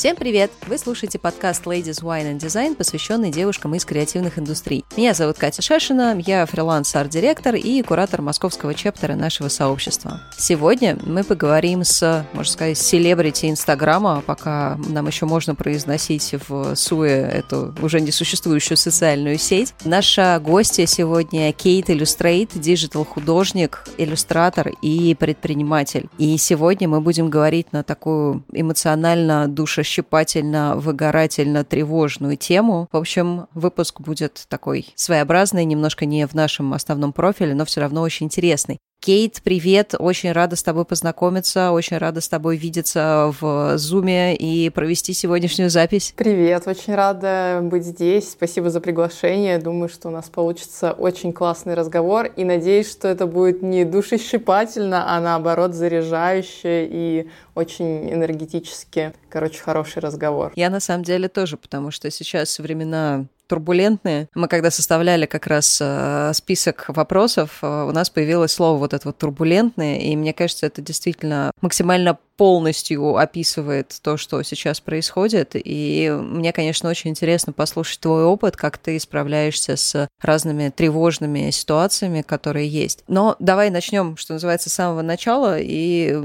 Всем привет! Вы слушаете подкаст Ladies Wine and Design, посвященный девушкам из креативных индустрий. Меня зовут Катя Шашина, я фриланс-арт-директор и куратор московского chapter а нашего сообщества. Сегодня мы поговорим с, можно сказать, селебрити Инстаграма, пока нам еще можно произносить вслух эту уже несуществующую социальную сеть. Наша гостья сегодня Kate Illustrate, digital-художник, иллюстратор и предприниматель. И сегодня мы будем говорить на такую эмоционально душещипательную душещипательно, выгорательно, тревожную тему. В общем, выпуск будет такой своеобразный, немножко не в нашем основном профиле, но все равно очень интересный. Кейт, привет, очень рада с тобой познакомиться, очень рада с тобой видеться в Зуме и провести сегодняшнюю запись. Привет, очень рада быть здесь, спасибо за приглашение, думаю, что у нас получится очень классный разговор. И надеюсь, что это будет не душещипательно, а наоборот заряжающе и очень энергетически, короче, хороший разговор. Я на самом деле тоже, потому что сейчас времена турбулентные. Мы когда составляли как раз э, список вопросов, э, у нас появилось слово вот это вот турбулентное, и мне кажется, это действительно максимально полностью описывает то, что сейчас происходит. И мне, конечно, очень интересно послушать твой опыт, как ты справляешься с разными тревожными ситуациями, которые есть. Но давай начнем, что называется, с самого начала и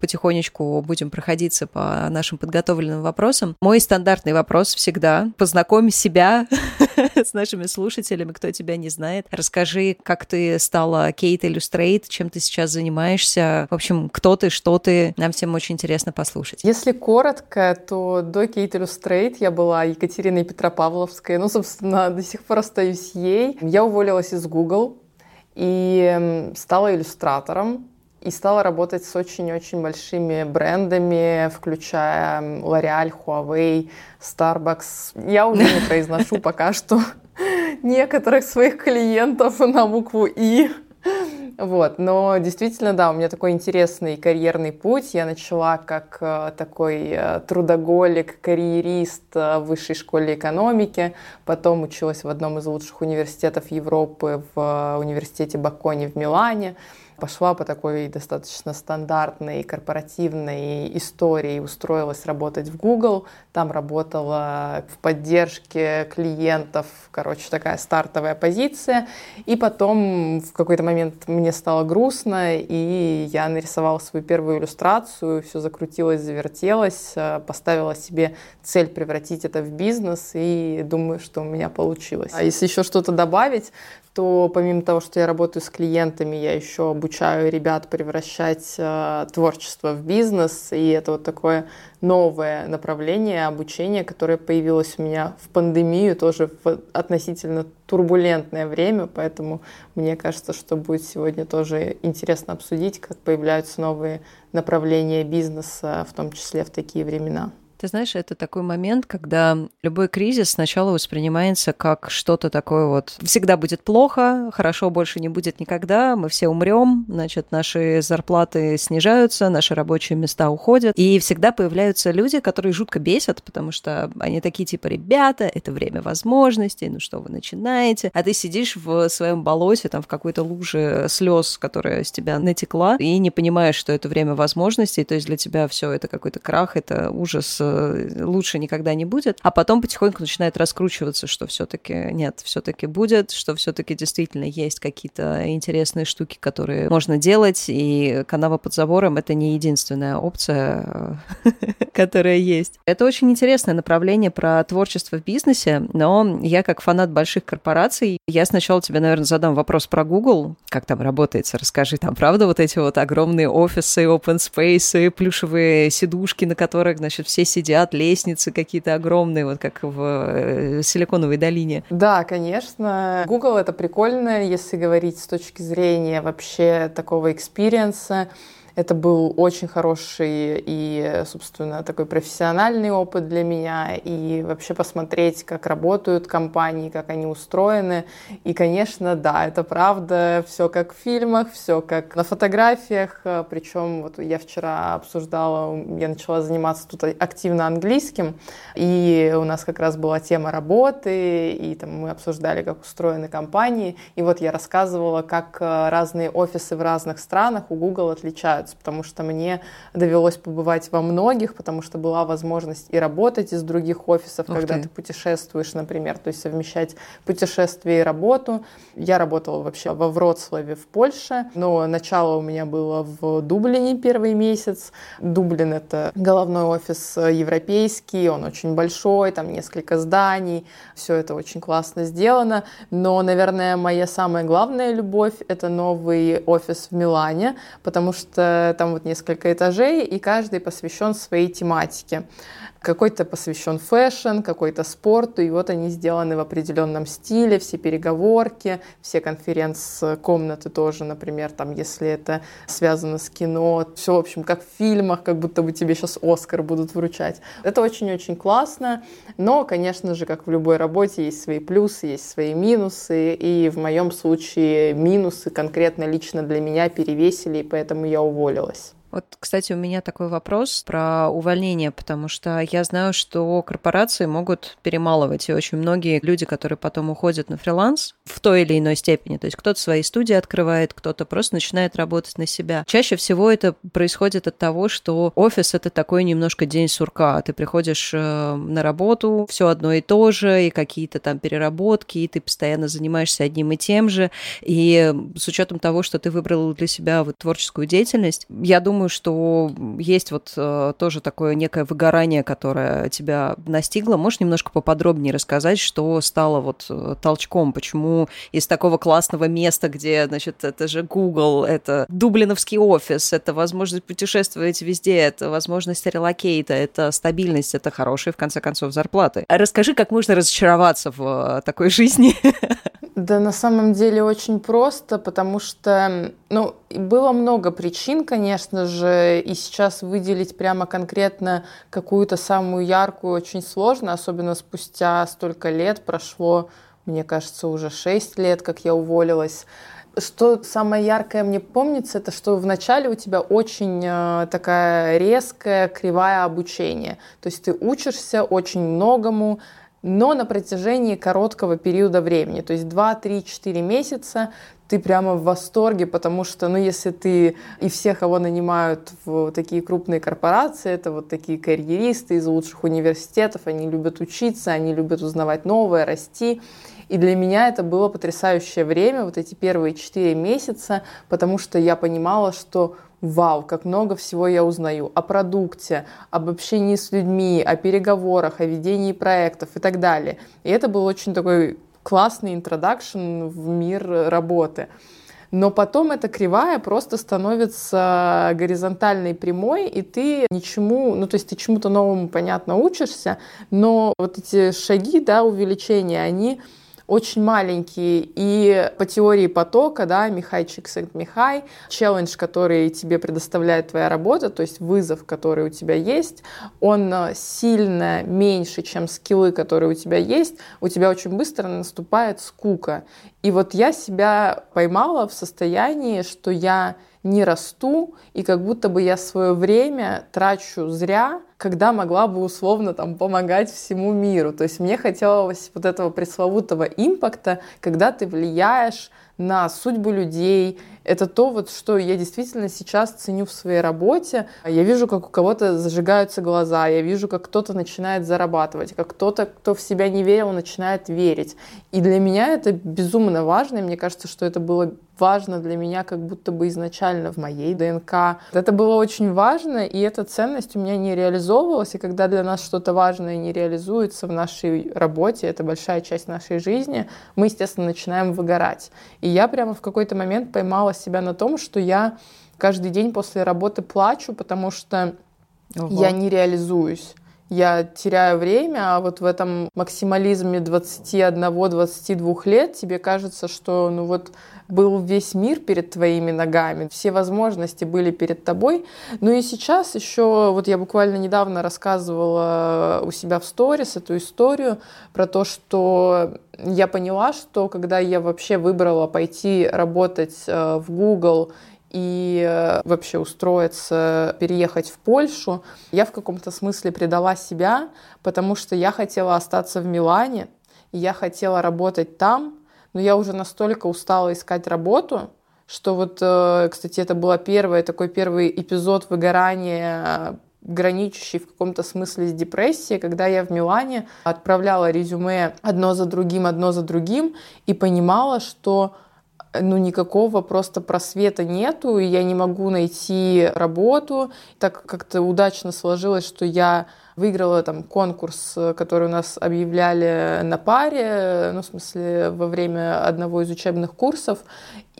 потихонечку будем проходиться по нашим подготовленным вопросам. Мой стандартный вопрос всегда. Познакомь себя с нашими слушателями, кто тебя не знает. Расскажи, как ты стала Kate Illustrate, чем ты сейчас занимаешься. В общем, кто ты, что ты. Нам всем очень интересно послушать. Если коротко, то до Kate Illustrate я была Екатериной Петропавловской. Ну, собственно, до сих пор остаюсь ей. Я уволилась из Google и стала иллюстратором и стала работать с очень-очень большими брендами, включая L'Oreal, Huawei, Starbucks. Я уже не произношу пока что некоторых своих клиентов на букву «И». Вот, но действительно, да, у меня такой интересный карьерный путь. Я начала как э, такой э, трудоголик, карьерист э, в высшей школе экономики, потом училась в одном из лучших университетов Европы, в университете Бакони в Милане, пошла по такой достаточно стандартной корпоративной истории, устроилась работать в Google, там работала в поддержке клиентов, короче, такая стартовая позиция, и потом в какой-то момент мне стало грустно, и я нарисовала свою первую иллюстрацию, все закрутилось, завертелось, э, поставила себе цель превратить это в бизнес, и думаю, что у меня получилось. А если еще что-то добавить, то помимо того, что я работаю с клиентами, я еще обучаю ребят превращать э, творчество в бизнес, и это вот такое новое направление обучения, которое появилось у меня в пандемию, тоже в относительно турбулентное время, поэтому мне кажется, что будет сегодня тоже интересно обсудить, как появляются новые направления бизнеса, в том числе в такие времена. Ты знаешь, это такой момент, когда любой кризис сначала воспринимается как что-то такое вот. Всегда будет плохо, хорошо больше не будет никогда, мы все умрем, значит, наши зарплаты снижаются, наши рабочие места уходят, и всегда появляются люди, которые жутко бесят, потому что они такие типа, ребята, это время возможностей, ну что вы начинаете, а ты сидишь в своем болоте, там в какой-то луже слез, которая с тебя натекла, и не понимаешь, что это время возможностей, то есть для тебя все это какой-то крах, это ужас, лучше никогда не будет, а потом потихоньку начинает раскручиваться, что все-таки нет, все-таки будет, что все-таки действительно есть какие-то интересные штуки, которые можно делать, и канава под забором это не единственная опция, которая есть. Это очень интересное направление про творчество в бизнесе, но я как фанат больших корпораций, я сначала тебе, наверное, задам вопрос про Google, как там работает, расскажи, там правда вот эти вот огромные офисы, open space, плюшевые сидушки, на которых, значит, все сидят сидят, лестницы какие-то огромные, вот как в э, Силиконовой долине. Да, конечно. Google это прикольно, если говорить с точки зрения вообще такого experience а. Это был очень хороший и, собственно, такой профессиональный опыт для меня. И вообще посмотреть, как работают компании, как они устроены. И, конечно, да, это правда. Все как в фильмах, все как на фотографиях. Причем вот я вчера обсуждала, я начала заниматься тут активно английским. И у нас как раз была тема работы. И там мы обсуждали, как устроены компании. И вот я рассказывала, как разные офисы в разных странах у Google отличаются отличаются, потому что мне довелось побывать во многих, потому что была возможность и работать из других офисов, Ух когда ты. ты путешествуешь, например, то есть совмещать путешествие и работу. Я работала вообще во Вроцлаве в Польше, но начало у меня было в Дублине первый месяц. Дублин — это головной офис европейский, он очень большой, там несколько зданий, все это очень классно сделано, но, наверное, моя самая главная любовь — это новый офис в Милане, потому что там вот несколько этажей, и каждый посвящен своей тематике. Какой-то посвящен fashion, какой-то спорту, и вот они сделаны в определенном стиле, все переговорки, все конференц-комнаты тоже, например, там, если это связано с кино, все, в общем, как в фильмах, как будто бы тебе сейчас Оскар будут вручать. Это очень-очень классно, но, конечно же, как в любой работе, есть свои плюсы, есть свои минусы, и в моем случае минусы конкретно лично для меня перевесили, и поэтому я уволилась. Вот, кстати, у меня такой вопрос про увольнение, потому что я знаю, что корпорации могут перемалывать, и очень многие люди, которые потом уходят на фриланс в той или иной степени, то есть кто-то свои студии открывает, кто-то просто начинает работать на себя. Чаще всего это происходит от того, что офис — это такой немножко день сурка. Ты приходишь э, на работу, все одно и то же, и какие-то там переработки, и ты постоянно занимаешься одним и тем же. И с учетом того, что ты выбрал для себя вот творческую деятельность, я думаю, думаю, что есть вот э, тоже такое некое выгорание, которое тебя настигло. Можешь немножко поподробнее рассказать, что стало вот э, толчком, почему из такого классного места, где, значит, это же Google, это дублиновский офис, это возможность путешествовать везде, это возможность релокейта, это стабильность, это хорошие, в конце концов, зарплаты. Расскажи, как можно разочароваться в э, такой жизни? Да, на самом деле очень просто, потому что, ну, было много причин, конечно же, и сейчас выделить прямо конкретно какую-то самую яркую очень сложно, особенно спустя столько лет, прошло, мне кажется, уже 6 лет, как я уволилась. Что самое яркое мне помнится, это что вначале у тебя очень э, такая резкая, кривая обучение. То есть ты учишься очень многому, но на протяжении короткого периода времени, то есть 2, 3, 4 месяца ты прямо в восторге, потому что, ну, если ты и всех, кого нанимают в такие крупные корпорации, это вот такие карьеристы из лучших университетов, они любят учиться, они любят узнавать новое, расти. И для меня это было потрясающее время, вот эти первые четыре месяца, потому что я понимала, что вау, как много всего я узнаю о продукте, об общении с людьми, о переговорах, о ведении проектов и так далее. И это был очень такой классный интродакшн в мир работы. Но потом эта кривая просто становится горизонтальной прямой, и ты ничему, ну то есть ты чему-то новому, понятно, учишься, но вот эти шаги, да, увеличения, они очень маленькие. И по теории потока, да, Михай Чиксент-Михай, челлендж, который тебе предоставляет твоя работа, то есть вызов, который у тебя есть, он э, сильно меньше, чем скиллы, которые у тебя есть. У тебя очень быстро наступает скука. И вот я себя поймала в состоянии, что я не расту, и как будто бы я свое время трачу зря, когда могла бы условно там помогать всему миру. То есть мне хотелось вот этого пресловутого импакта, когда ты влияешь на судьбу людей. Это то, вот, что я действительно сейчас ценю в своей работе. Я вижу, как у кого-то зажигаются глаза, я вижу, как кто-то начинает зарабатывать, как кто-то, кто в себя не верил, начинает верить. И для меня это безумно важно, и мне кажется, что это было важно для меня как будто бы изначально в моей ДНК. Это было очень важно, и эта ценность у меня не реализовывалась, и когда для нас что-то важное не реализуется в нашей работе, это большая часть нашей жизни, мы, естественно, начинаем выгорать. И я прямо в какой-то момент поймала себя на том, что я каждый день после работы плачу, потому что Ого. я не реализуюсь я теряю время, а вот в этом максимализме 21-22 лет тебе кажется, что ну вот был весь мир перед твоими ногами, все возможности были перед тобой. Ну и сейчас еще, вот я буквально недавно рассказывала у себя в сторис эту историю про то, что я поняла, что когда я вообще выбрала пойти работать э, в Google и э, вообще устроиться, переехать в Польшу, я в каком-то смысле предала себя, потому что я хотела остаться в Милане, и я хотела работать там, но я уже настолько устала искать работу, что вот, э, кстати, это был первый такой первый эпизод выгорания граничащий в каком-то смысле с депрессией, когда я в Милане отправляла резюме одно за другим, одно за другим, и понимала, что ну, никакого просто просвета нету, и я не могу найти работу. Так как-то удачно сложилось, что я выиграла там конкурс, который у нас объявляли на паре, ну, в смысле, во время одного из учебных курсов,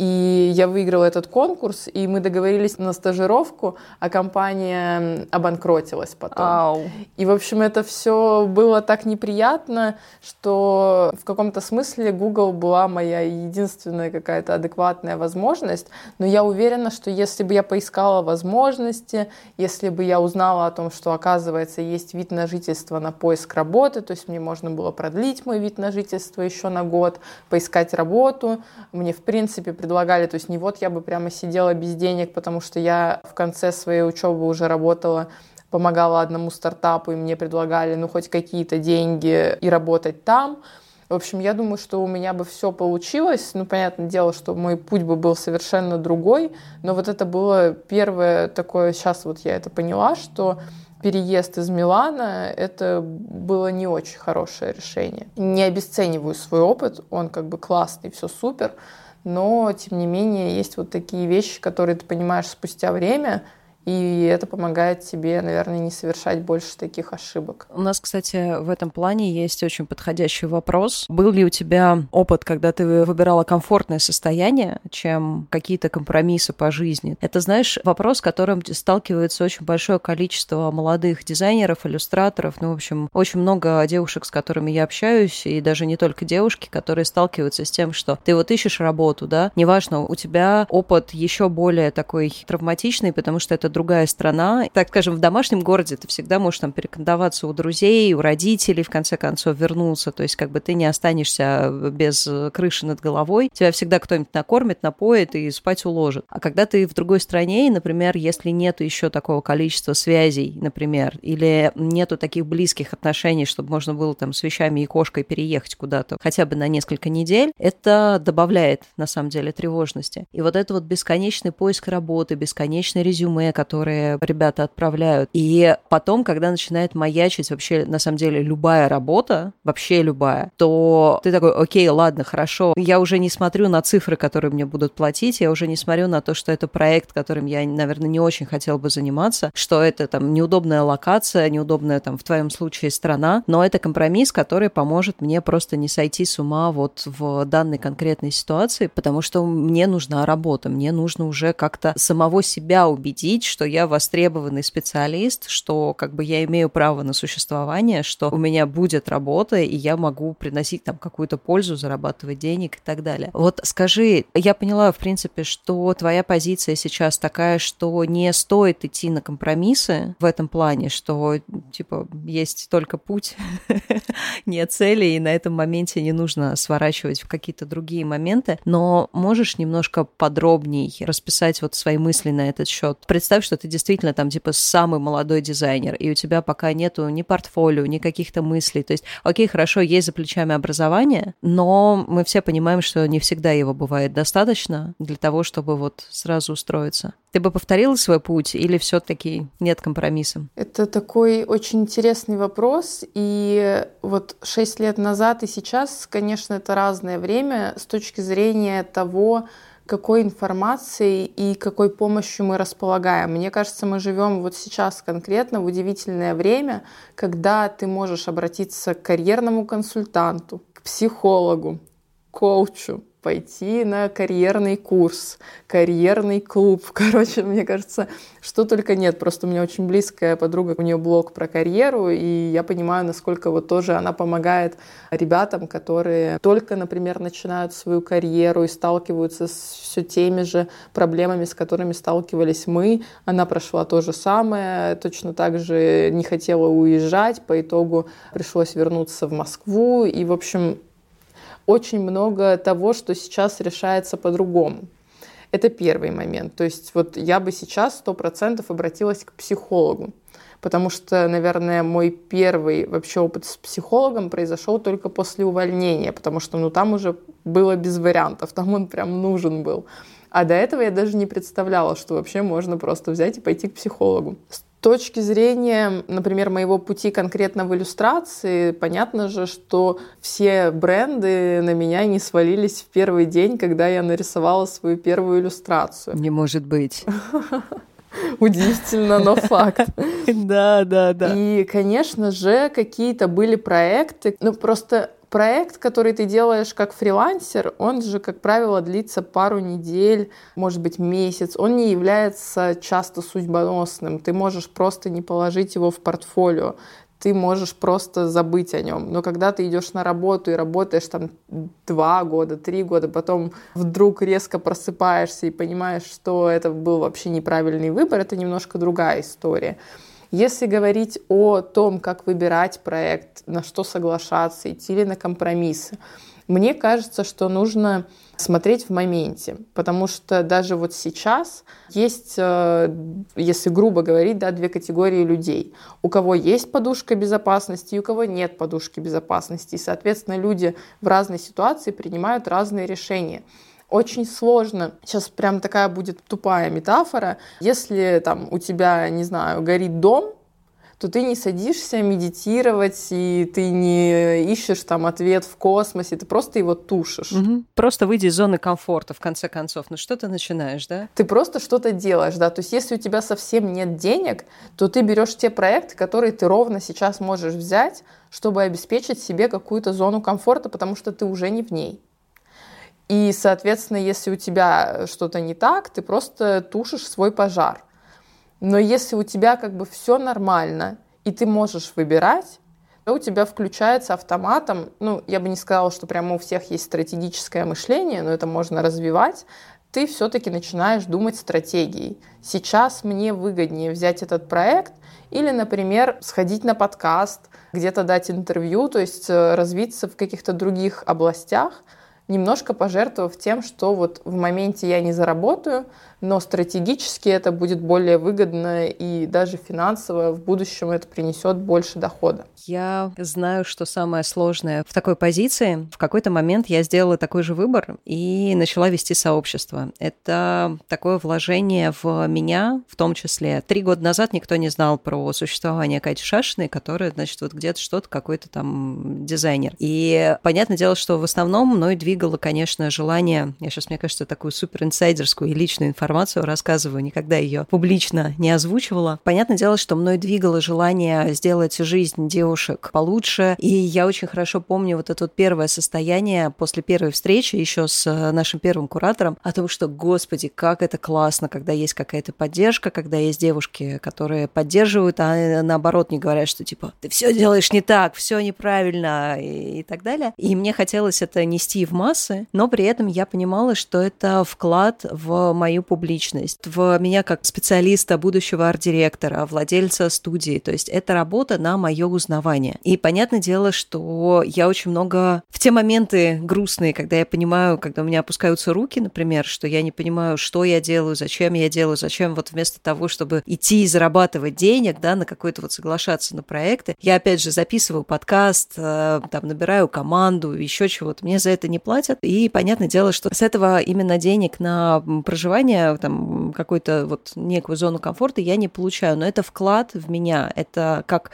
и я выиграла этот конкурс, и мы договорились на стажировку, а компания обанкротилась потом. Ау. И, в общем, это все было так неприятно, что в каком-то смысле Google была моя единственная какая-то адекватная возможность. Но я уверена, что если бы я поискала возможности, если бы я узнала о том, что, оказывается, есть вид на жительство на поиск работы, то есть мне можно было продлить мой вид на жительство еще на год, поискать работу, мне, в принципе, предлагали, то есть не вот я бы прямо сидела без денег, потому что я в конце своей учебы уже работала помогала одному стартапу, и мне предлагали, ну, хоть какие-то деньги и работать там. В общем, я думаю, что у меня бы все получилось. Ну, понятное дело, что мой путь бы был совершенно другой, но вот это было первое такое, сейчас вот я это поняла, что переезд из Милана, это было не очень хорошее решение. Не обесцениваю свой опыт, он как бы классный, все супер, но, тем не менее, есть вот такие вещи, которые ты понимаешь спустя время, и это помогает тебе, наверное, не совершать больше таких ошибок. У нас, кстати, в этом плане есть очень подходящий вопрос. Был ли у тебя опыт, когда ты выбирала комфортное состояние, чем какие-то компромиссы по жизни? Это, знаешь, вопрос, с которым сталкивается очень большое количество молодых дизайнеров, иллюстраторов, ну, в общем, очень много девушек, с которыми я общаюсь, и даже не только девушки, которые сталкиваются с тем, что ты вот ищешь работу, да, неважно, у тебя опыт еще более такой травматичный, потому что это другая страна. Так скажем, в домашнем городе ты всегда можешь там перекантоваться у друзей, у родителей, в конце концов, вернуться. То есть как бы ты не останешься без крыши над головой. Тебя всегда кто-нибудь накормит, напоит и спать уложит. А когда ты в другой стране, например, если нет еще такого количества связей, например, или нету таких близких отношений, чтобы можно было там с вещами и кошкой переехать куда-то хотя бы на несколько недель, это добавляет, на самом деле, тревожности. И вот это вот бесконечный поиск работы, бесконечное резюме, которые ребята отправляют. И потом, когда начинает маячить вообще, на самом деле, любая работа, вообще любая, то ты такой, окей, ладно, хорошо, я уже не смотрю на цифры, которые мне будут платить, я уже не смотрю на то, что это проект, которым я, наверное, не очень хотел бы заниматься, что это там неудобная локация, неудобная там в твоем случае страна, но это компромисс, который поможет мне просто не сойти с ума вот в данной конкретной ситуации, потому что мне нужна работа, мне нужно уже как-то самого себя убедить, что я востребованный специалист, что как бы я имею право на существование, что у меня будет работа, и я могу приносить там какую-то пользу, зарабатывать денег и так далее. Вот скажи, я поняла, в принципе, что твоя позиция сейчас такая, что не стоит идти на компромиссы в этом плане, что, типа, есть только путь, нет цели, и на этом моменте не нужно сворачивать в какие-то другие моменты, но можешь немножко подробней расписать вот свои мысли на этот счет? Представь представь, что ты действительно там типа самый молодой дизайнер, и у тебя пока нету ни портфолио, ни каких-то мыслей. То есть, окей, хорошо, есть за плечами образование, но мы все понимаем, что не всегда его бывает достаточно для того, чтобы вот сразу устроиться. Ты бы повторила свой путь или все-таки нет компромисса? Это такой очень интересный вопрос. И вот шесть лет назад и сейчас, конечно, это разное время с точки зрения того, какой информацией и какой помощью мы располагаем. Мне кажется, мы живем вот сейчас конкретно в удивительное время, когда ты можешь обратиться к карьерному консультанту, к психологу, коучу, пойти на карьерный курс, карьерный клуб. Короче, мне кажется, что только нет. Просто у меня очень близкая подруга, у нее блог про карьеру, и я понимаю, насколько вот тоже она помогает ребятам, которые только, например, начинают свою карьеру и сталкиваются с все теми же проблемами, с которыми сталкивались мы. Она прошла то же самое, точно так же не хотела уезжать, по итогу пришлось вернуться в Москву, и, в общем, очень много того, что сейчас решается по-другому. Это первый момент. То есть вот я бы сейчас сто процентов обратилась к психологу, потому что, наверное, мой первый вообще опыт с психологом произошел только после увольнения, потому что ну там уже было без вариантов, там он прям нужен был. А до этого я даже не представляла, что вообще можно просто взять и пойти к психологу. Точки зрения, например, моего пути конкретно в иллюстрации, понятно же, что все бренды на меня не свалились в первый день, когда я нарисовала свою первую иллюстрацию. Не может быть. Удивительно, но факт. Да, да, да. И, конечно же, какие-то были проекты, ну просто проект, который ты делаешь как фрилансер, он же, как правило, длится пару недель, может быть, месяц. Он не является часто судьбоносным. Ты можешь просто не положить его в портфолио ты можешь просто забыть о нем. Но когда ты идешь на работу и работаешь там два года, три года, потом вдруг резко просыпаешься и понимаешь, что это был вообще неправильный выбор, это немножко другая история. Если говорить о том, как выбирать проект, на что соглашаться, идти ли на компромиссы, мне кажется, что нужно смотреть в моменте, потому что даже вот сейчас есть, э, если грубо говорить, да, две категории людей. У кого есть подушка безопасности и у кого нет подушки безопасности. И, соответственно, люди в разной ситуации принимают разные решения очень сложно. Сейчас прям такая будет тупая метафора. Если там у тебя, не знаю, горит дом, то ты не садишься медитировать, и ты не ищешь там ответ в космосе, ты просто его тушишь. Угу. Просто выйди из зоны комфорта, в конце концов. Ну что ты начинаешь, да? Ты просто что-то делаешь, да. То есть если у тебя совсем нет денег, то ты берешь те проекты, которые ты ровно сейчас можешь взять, чтобы обеспечить себе какую-то зону комфорта, потому что ты уже не в ней. И, соответственно, если у тебя что-то не так, ты просто тушишь свой пожар. Но если у тебя как бы все нормально, и ты можешь выбирать, то у тебя включается автоматом, ну, я бы не сказала, что прямо у всех есть стратегическое мышление, но это можно развивать, ты все-таки начинаешь думать стратегией. Сейчас мне выгоднее взять этот проект или, например, сходить на подкаст, где-то дать интервью, то есть э, развиться в каких-то других областях, немножко пожертвовав тем, что вот в моменте я не заработаю, но стратегически это будет более выгодно и даже финансово в будущем это принесет больше дохода. Я знаю, что самое сложное в такой позиции. В какой-то момент я сделала такой же выбор и начала вести сообщество. Это такое вложение в меня, в том числе. Три года назад никто не знал про существование Кати Шашиной, которая, значит, вот где-то что-то, какой-то там дизайнер. И понятное дело, что в основном мной двигало, конечно, желание, я сейчас, мне кажется, такую супер инсайдерскую и личную информацию рассказываю, никогда ее публично не озвучивала. Понятное дело, что мной двигало желание сделать жизнь девушек получше, и я очень хорошо помню вот это вот первое состояние после первой встречи еще с э, нашим первым куратором о том, что, господи, как это классно, когда есть какая-то поддержка, когда есть девушки, которые поддерживают, а э, наоборот не говорят, что типа ты все делаешь не так, все неправильно и, и так далее. И мне хотелось это нести в массы, но при этом я понимала, что это вклад в мою публичность в меня как специалиста, будущего арт-директора, владельца студии. То есть это работа на мое узнавание. И понятное дело, что я очень много в те моменты грустные, когда я понимаю, когда у меня опускаются руки, например, что я не понимаю, что я делаю, зачем я делаю, зачем вот вместо того, чтобы идти и зарабатывать денег, да, на какой-то вот соглашаться на проекты, я опять же записываю подкаст, э, там набираю команду, еще чего-то. Мне за это не платят. И понятное дело, что с этого именно денег на проживание там какую-то вот некую зону комфорта я не получаю, но это вклад в меня, это как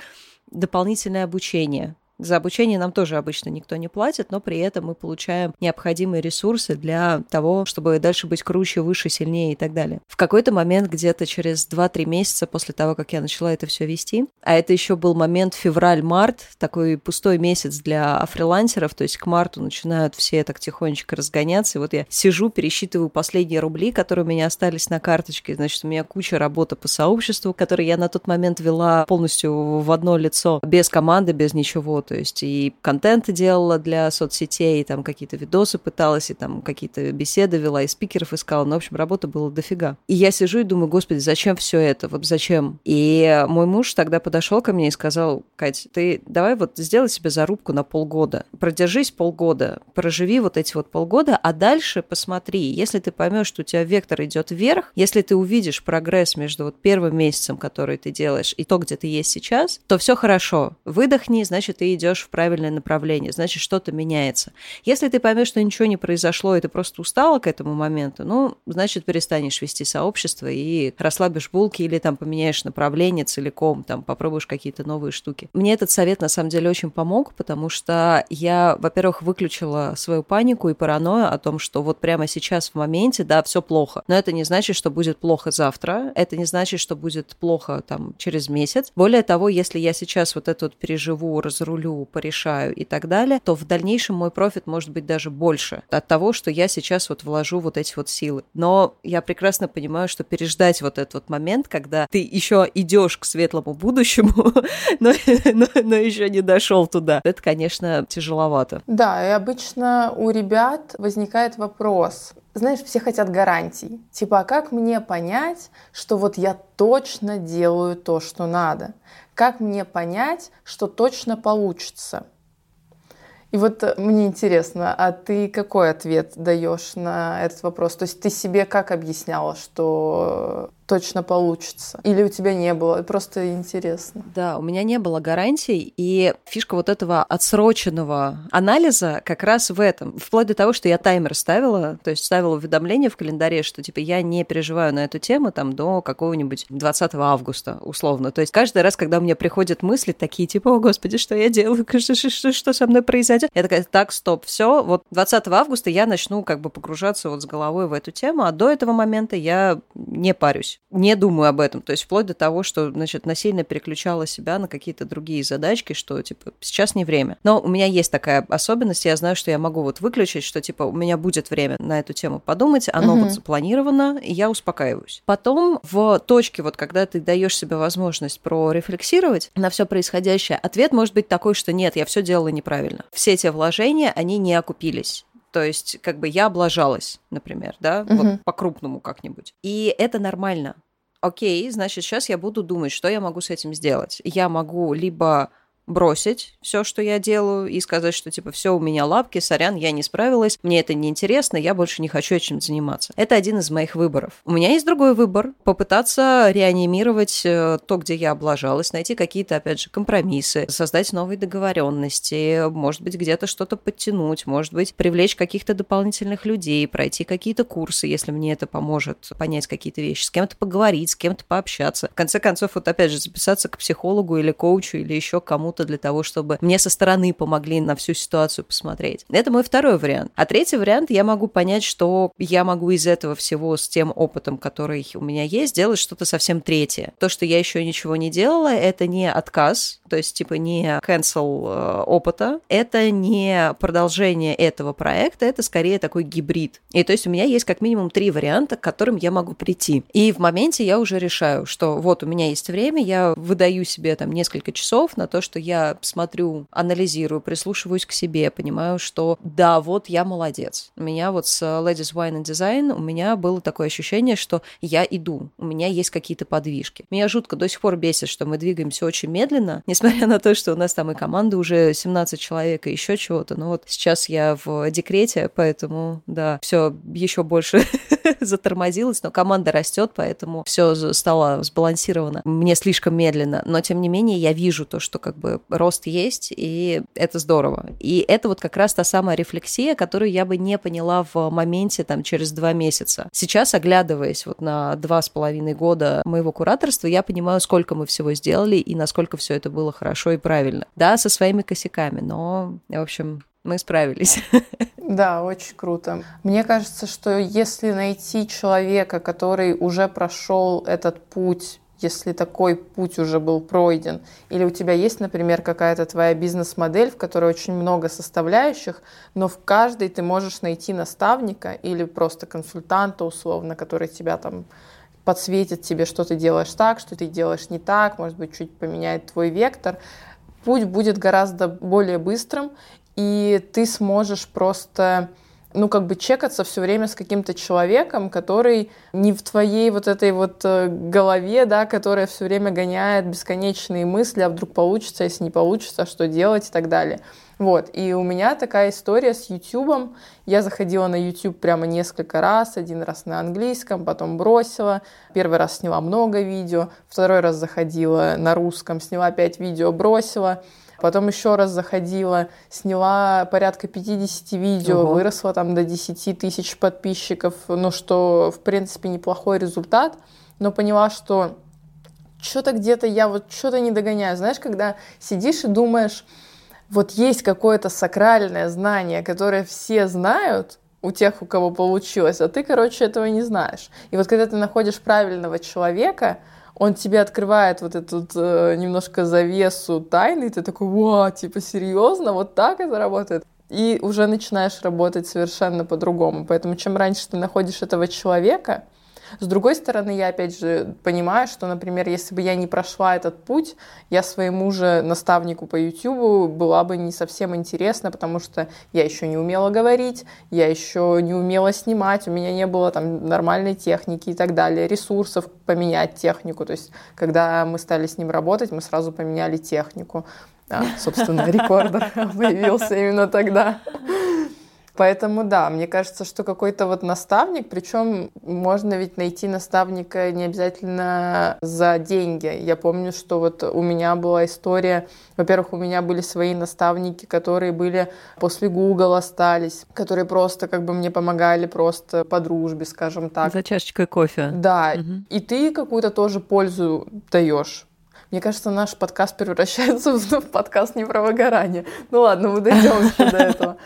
дополнительное обучение. За обучение нам тоже обычно никто не платит, но при этом мы получаем необходимые ресурсы для того, чтобы дальше быть круче, выше, сильнее и так далее. В какой-то момент, где-то через 2-3 месяца после того, как я начала это все вести, а это еще был момент февраль-март, такой пустой месяц для фрилансеров, то есть к марту начинают все так тихонечко разгоняться, и вот я сижу, пересчитываю последние рубли, которые у меня остались на карточке, значит, у меня куча работы по сообществу, которые я на тот момент вела полностью в одно лицо, без команды, без ничего, то есть и контенты делала для соцсетей, и там какие-то видосы пыталась, и там какие-то беседы вела, и спикеров искала, но, в общем, работы было дофига. И я сижу и думаю, господи, зачем все это, вот зачем? И мой муж тогда подошел ко мне и сказал, Кать, ты давай вот сделай себе зарубку на полгода, продержись полгода, проживи вот эти вот полгода, а дальше посмотри, если ты поймешь, что у тебя вектор идет вверх, если ты увидишь прогресс между вот первым месяцем, который ты делаешь, и то, где ты есть сейчас, то все хорошо. Выдохни, значит, ты идешь в правильное направление, значит, что-то меняется. Если ты поймешь, что ничего не произошло, и ты просто устала к этому моменту, ну, значит, перестанешь вести сообщество и расслабишь булки или там поменяешь направление целиком, там попробуешь какие-то новые штуки. Мне этот совет на самом деле очень помог, потому что я, во-первых, выключила свою панику и паранойю о том, что вот прямо сейчас в моменте, да, все плохо. Но это не значит, что будет плохо завтра, это не значит, что будет плохо там через месяц. Более того, если я сейчас вот это вот переживу, разрулю, порешаю и так далее, то в дальнейшем мой профит может быть даже больше от того, что я сейчас вот вложу вот эти вот силы. Но я прекрасно понимаю, что переждать вот этот вот момент, когда ты еще идешь к светлому будущему, но, но, но еще не дошел туда, это, конечно, тяжеловато. Да, и обычно у ребят возникает вопрос, знаешь, все хотят гарантий. Типа, а как мне понять, что вот я точно делаю то, что надо? Как мне понять, что точно получится? И вот э, мне интересно, а ты какой ответ даешь на этот вопрос? То есть ты себе как объясняла, что точно получится? Или у тебя не было? Просто интересно. Да, у меня не было гарантий, и фишка вот этого отсроченного анализа как раз в этом. Вплоть до того, что я таймер ставила, то есть ставила уведомление в календаре, что типа я не переживаю на эту тему там до какого-нибудь 20 августа, условно. То есть каждый раз, когда у меня приходят мысли такие, типа, о, господи, что я делаю, что, что, что со мной произойдет? Я такая, так, стоп, все, вот 20 августа я начну как бы погружаться вот с головой в эту тему, а до этого момента я не парюсь не думаю об этом. То есть вплоть до того, что, значит, насильно переключала себя на какие-то другие задачки, что, типа, сейчас не время. Но у меня есть такая особенность, я знаю, что я могу вот выключить, что, типа, у меня будет время на эту тему подумать, оно угу. вот запланировано, и я успокаиваюсь. Потом в точке, вот когда ты даешь себе возможность прорефлексировать на все происходящее, ответ может быть такой, что нет, я все делала неправильно. Все эти вложения, они не окупились. То есть, как бы я облажалась, например, да, угу. вот по-крупному как-нибудь. И это нормально. Окей, значит, сейчас я буду думать, что я могу с этим сделать. Я могу либо бросить все, что я делаю, и сказать, что типа все у меня лапки, сорян, я не справилась, мне это не интересно, я больше не хочу этим заниматься. Это один из моих выборов. У меня есть другой выбор попытаться реанимировать э, то, где я облажалась, найти какие-то, опять же, компромиссы, создать новые договоренности, может быть, где-то что-то подтянуть, может быть, привлечь каких-то дополнительных людей, пройти какие-то курсы, если мне это поможет понять какие-то вещи, с кем-то поговорить, с кем-то пообщаться. В конце концов, вот опять же, записаться к психологу или коучу или еще кому-то кому-то для того, чтобы мне со стороны помогли на всю ситуацию посмотреть. Это мой второй вариант. А третий вариант, я могу понять, что я могу из этого всего с тем опытом, который у меня есть, сделать что-то совсем третье. То, что я еще ничего не делала, это не отказ, то есть типа не cancel э, опыта, это не продолжение этого проекта, это скорее такой гибрид. И то есть у меня есть как минимум три варианта, к которым я могу прийти. И в моменте я уже решаю, что вот у меня есть время, я выдаю себе там несколько часов на то, что я смотрю, анализирую, прислушиваюсь к себе, понимаю, что да, вот я молодец. У меня вот с Ladies Wine and Design у меня было такое ощущение, что я иду, у меня есть какие-то подвижки. Меня жутко до сих пор бесит, что мы двигаемся очень медленно, несмотря на то, что у нас там и команда уже 17 человек и еще чего-то. Но вот сейчас я в декрете, поэтому, да, все еще больше затормозилось, но команда растет, поэтому все стало сбалансировано. Мне слишком медленно, но тем не менее я вижу то, что как бы рост есть, и это здорово. И это вот как раз та самая рефлексия, которую я бы не поняла в моменте там через два месяца. Сейчас, оглядываясь вот на два с половиной года моего кураторства, я понимаю, сколько мы всего сделали и насколько все это было хорошо и правильно. Да, со своими косяками, но, в общем, мы справились. Да, очень круто. Мне кажется, что если найти человека, который уже прошел этот путь если такой путь уже был пройден, или у тебя есть, например, какая-то твоя бизнес-модель, в которой очень много составляющих, но в каждой ты можешь найти наставника или просто консультанта условно, который тебя там подсветит тебе, что ты делаешь так, что ты делаешь не так, может быть, чуть поменяет твой вектор, путь будет гораздо более быстрым, и ты сможешь просто ну, как бы чекаться все время с каким-то человеком, который не в твоей вот этой вот э, голове, да, которая все время гоняет бесконечные мысли, а вдруг получится, если не получится, что делать и так далее. Вот, и у меня такая история с YouTube. Я заходила на YouTube прямо несколько раз, один раз на английском, потом бросила. Первый раз сняла много видео, второй раз заходила на русском, сняла опять видео, бросила. Потом еще раз заходила, сняла порядка 50 видео, Ого. выросла там до 10 тысяч подписчиков, ну что, в принципе, неплохой результат, но поняла, что что-то где-то я вот что-то не догоняю. Знаешь, когда сидишь и думаешь, вот есть какое-то сакральное знание, которое все знают, у тех, у кого получилось, а ты, короче, этого не знаешь. И вот когда ты находишь правильного человека, он тебе открывает вот эту э, немножко завесу тайны, и ты такой, вау, типа, серьезно, вот так это работает? И уже начинаешь работать совершенно по-другому. Поэтому чем раньше ты находишь этого человека, с другой стороны, я опять же понимаю, что, например, если бы я не прошла этот путь, я своему же наставнику по YouTube была бы не совсем интересна, потому что я еще не умела говорить, я еще не умела снимать, у меня не было там нормальной техники и так далее, ресурсов поменять технику. То есть, когда мы стали с ним работать, мы сразу поменяли технику. Да, собственно, рекордер появился именно тогда. Поэтому да, мне кажется, что какой-то вот наставник, причем можно ведь найти наставника не обязательно за деньги. Я помню, что вот у меня была история, во-первых, у меня были свои наставники, которые были после Google остались, которые просто как бы мне помогали просто по дружбе, скажем так. За чашечкой кофе. Да, угу. и ты какую-то тоже пользу даешь. Мне кажется, наш подкаст превращается в подкаст не про выгорание. Ну ладно, мы дойдем еще до этого.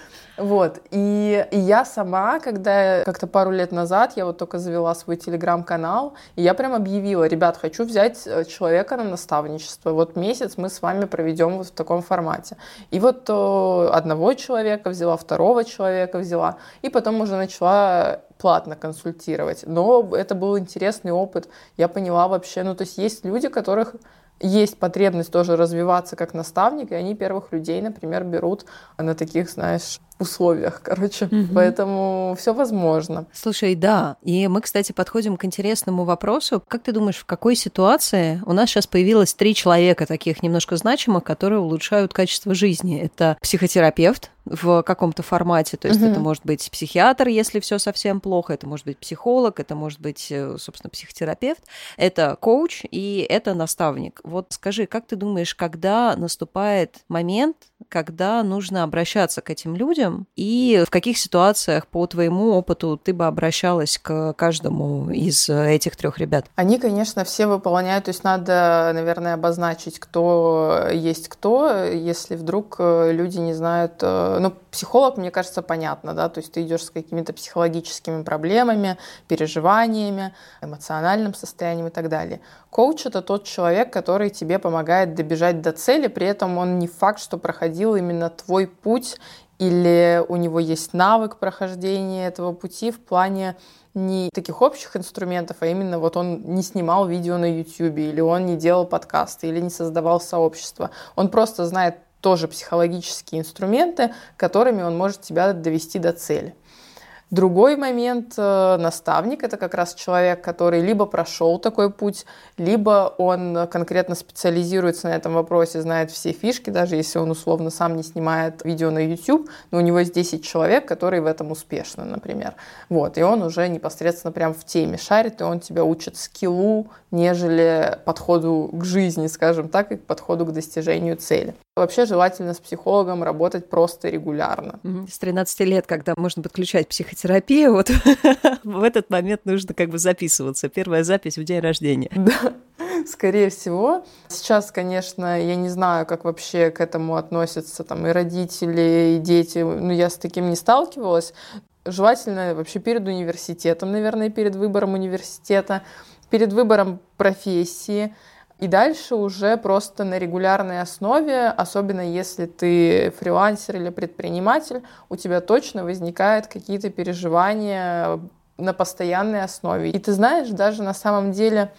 Вот. И, и я сама, когда как-то пару лет назад, я вот только завела свой телеграм-канал, и я прям объявила, ребят, хочу взять э, человека на наставничество. Вот месяц мы с вами проведем вот в таком формате. И вот э, одного человека взяла, второго человека взяла, и потом уже начала платно консультировать. Но это был интересный опыт. Я поняла вообще, ну то есть есть люди, которых есть потребность тоже развиваться как наставник, и они первых людей, например, берут на таких, знаешь, условиях, короче. Угу. Поэтому все возможно. Слушай, да. И мы, кстати, подходим к интересному вопросу. Как ты думаешь, в какой ситуации у нас сейчас появилось три человека таких немножко значимых, которые улучшают качество жизни? Это психотерапевт, в каком-то формате. То есть угу. это может быть психиатр, если все совсем плохо, это может быть психолог, это может быть, э, собственно, психотерапевт, это коуч и это наставник. Вот скажи, как ты думаешь, когда наступает момент, когда нужно обращаться к этим людям, и в каких ситуациях по твоему опыту ты бы обращалась к каждому из этих трех ребят? Они, конечно, все выполняют, то есть надо, наверное, обозначить, кто есть кто, если вдруг э, люди не знают. Э, ну, психолог, мне кажется, понятно, да, то есть ты идешь с какими-то психологическими проблемами, переживаниями, эмоциональным состоянием и так далее. Коуч — это тот человек, который тебе помогает добежать до цели, при этом он не факт, что проходил именно твой путь или у него есть навык прохождения этого пути в плане не таких общих инструментов, а именно вот он не снимал видео на YouTube, или он не делал подкасты, или не создавал сообщество. Он просто знает тоже психологические инструменты, которыми он может тебя довести до цели. Другой момент, э, наставник, это как раз человек, который либо прошел такой путь, либо он конкретно специализируется на этом вопросе, знает все фишки, даже если он условно сам не снимает видео на YouTube, но у него есть 10 человек, которые в этом успешны, например. Вот, и он уже непосредственно прям в теме шарит, и он тебя учит скиллу, нежели подходу к жизни, скажем так, и к подходу к достижению цели. Вообще желательно с психологом работать просто регулярно. С 13 лет, когда можно подключать психотерапию, вот в этот момент нужно как бы записываться. Первая запись в день рождения. Да, скорее всего. Сейчас, конечно, я не знаю, как вообще к этому относятся там и родители, и дети. Ну, я с таким не сталкивалась. Желательно вообще перед университетом, наверное, перед выбором университета, перед выбором профессии – и дальше уже просто на регулярной основе, особенно если ты фрилансер или предприниматель, у тебя точно возникают какие-то переживания на постоянной основе. И ты знаешь, даже на самом деле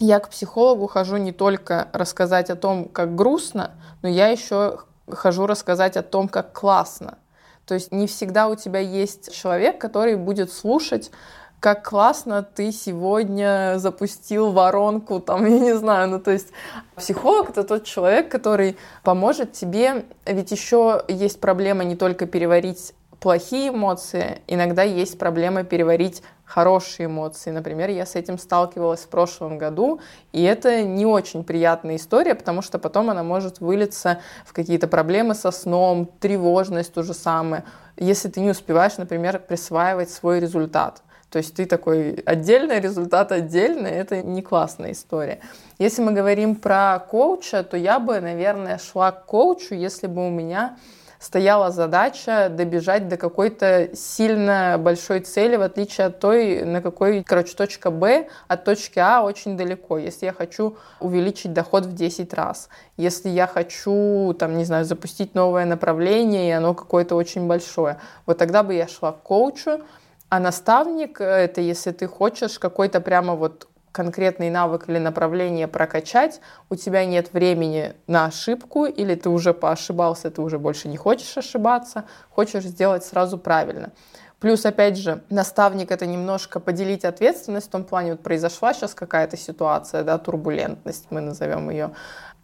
я к психологу хожу не только рассказать о том, как грустно, но я еще хожу рассказать о том, как классно. То есть не всегда у тебя есть человек, который будет слушать как классно ты сегодня запустил воронку, там, я не знаю, ну, то есть психолог — это тот человек, который поможет тебе, ведь еще есть проблема не только переварить плохие эмоции, иногда есть проблема переварить хорошие эмоции. Например, я с этим сталкивалась в прошлом году, и это не очень приятная история, потому что потом она может вылиться в какие-то проблемы со сном, тревожность то же самое, если ты не успеваешь, например, присваивать свой результат. То есть ты такой отдельный, результат отдельный, это не классная история. Если мы говорим про коуча, то я бы, наверное, шла к коучу, если бы у меня стояла задача добежать до какой-то сильно большой цели, в отличие от той, на какой, короче, точка Б от точки А очень далеко. Если я хочу увеличить доход в 10 раз, если я хочу, там, не знаю, запустить новое направление, и оно какое-то очень большое, вот тогда бы я шла к коучу, а наставник — это если ты хочешь какой-то прямо вот конкретный навык или направление прокачать, у тебя нет времени на ошибку, или ты уже поошибался, ты уже больше не хочешь ошибаться, хочешь сделать сразу правильно. Плюс, опять же, наставник — это немножко поделить ответственность в том плане, вот произошла сейчас какая-то ситуация, да, турбулентность, мы назовем ее,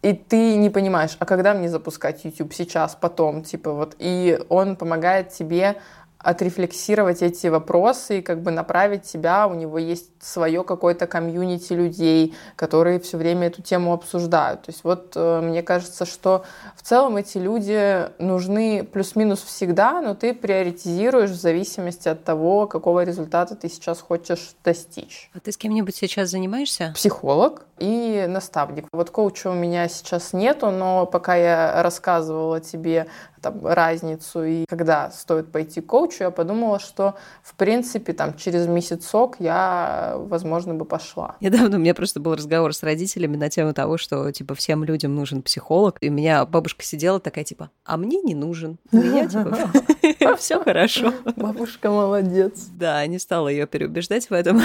и ты не понимаешь, а когда мне запускать YouTube, сейчас, потом, типа вот, и он помогает тебе отрефлексировать эти вопросы и как бы направить себя. У него есть свое какое-то комьюнити людей, которые все время эту тему обсуждают. То есть вот э, мне кажется, что в целом эти люди нужны плюс-минус всегда, но ты приоритизируешь в зависимости от того, какого результата ты сейчас хочешь достичь. А ты с кем-нибудь сейчас занимаешься? Психолог и наставник. Вот коуча у меня сейчас нету, но пока я рассказывала тебе там, разницу и когда стоит пойти к коучу, я подумала, что в принципе там через месяцок я, возможно, бы пошла. Недавно у меня просто был разговор с родителями на тему того, что типа всем людям нужен психолог, и у меня бабушка сидела такая типа, а мне не нужен. У меня типа все хорошо. Бабушка молодец. Да, не стала ее переубеждать в этом.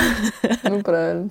Ну правильно.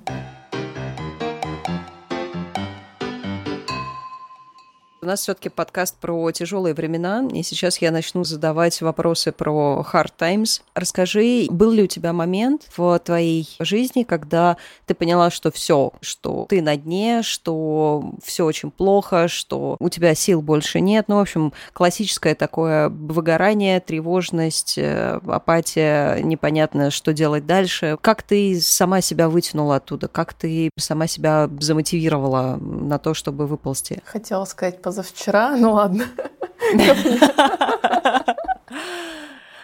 У нас все-таки подкаст про тяжелые времена, и сейчас я начну задавать вопросы про hard times. Расскажи, был ли у тебя момент в твоей жизни, когда ты поняла, что все, что ты на дне, что все очень плохо, что у тебя сил больше нет. Ну, в общем, классическое такое выгорание, тревожность, э, апатия, непонятно, что делать дальше. Как ты сама себя вытянула оттуда? Как ты сама себя замотивировала на то, чтобы выползти? Хотела сказать позавчера, ну ладно.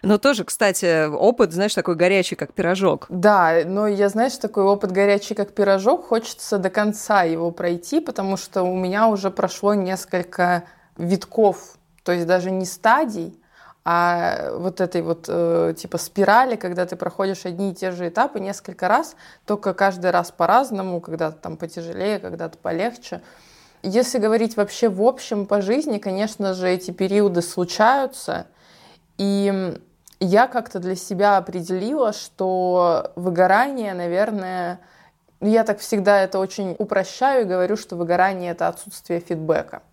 Но тоже, кстати, опыт, знаешь, такой горячий, как пирожок. Да, но я, знаешь, такой опыт горячий, как пирожок, хочется до конца его пройти, потому что у меня уже прошло несколько витков, то есть даже не стадий, а вот этой вот э, типа спирали, когда ты проходишь одни и те же этапы несколько раз, только каждый раз по-разному, когда-то там потяжелее, когда-то полегче. Если говорить вообще в общем по жизни, конечно же, эти периоды случаются. И я как-то для себя определила, что выгорание, наверное, ну, я так всегда это очень упрощаю и говорю, что выгорание — это отсутствие фидбэка.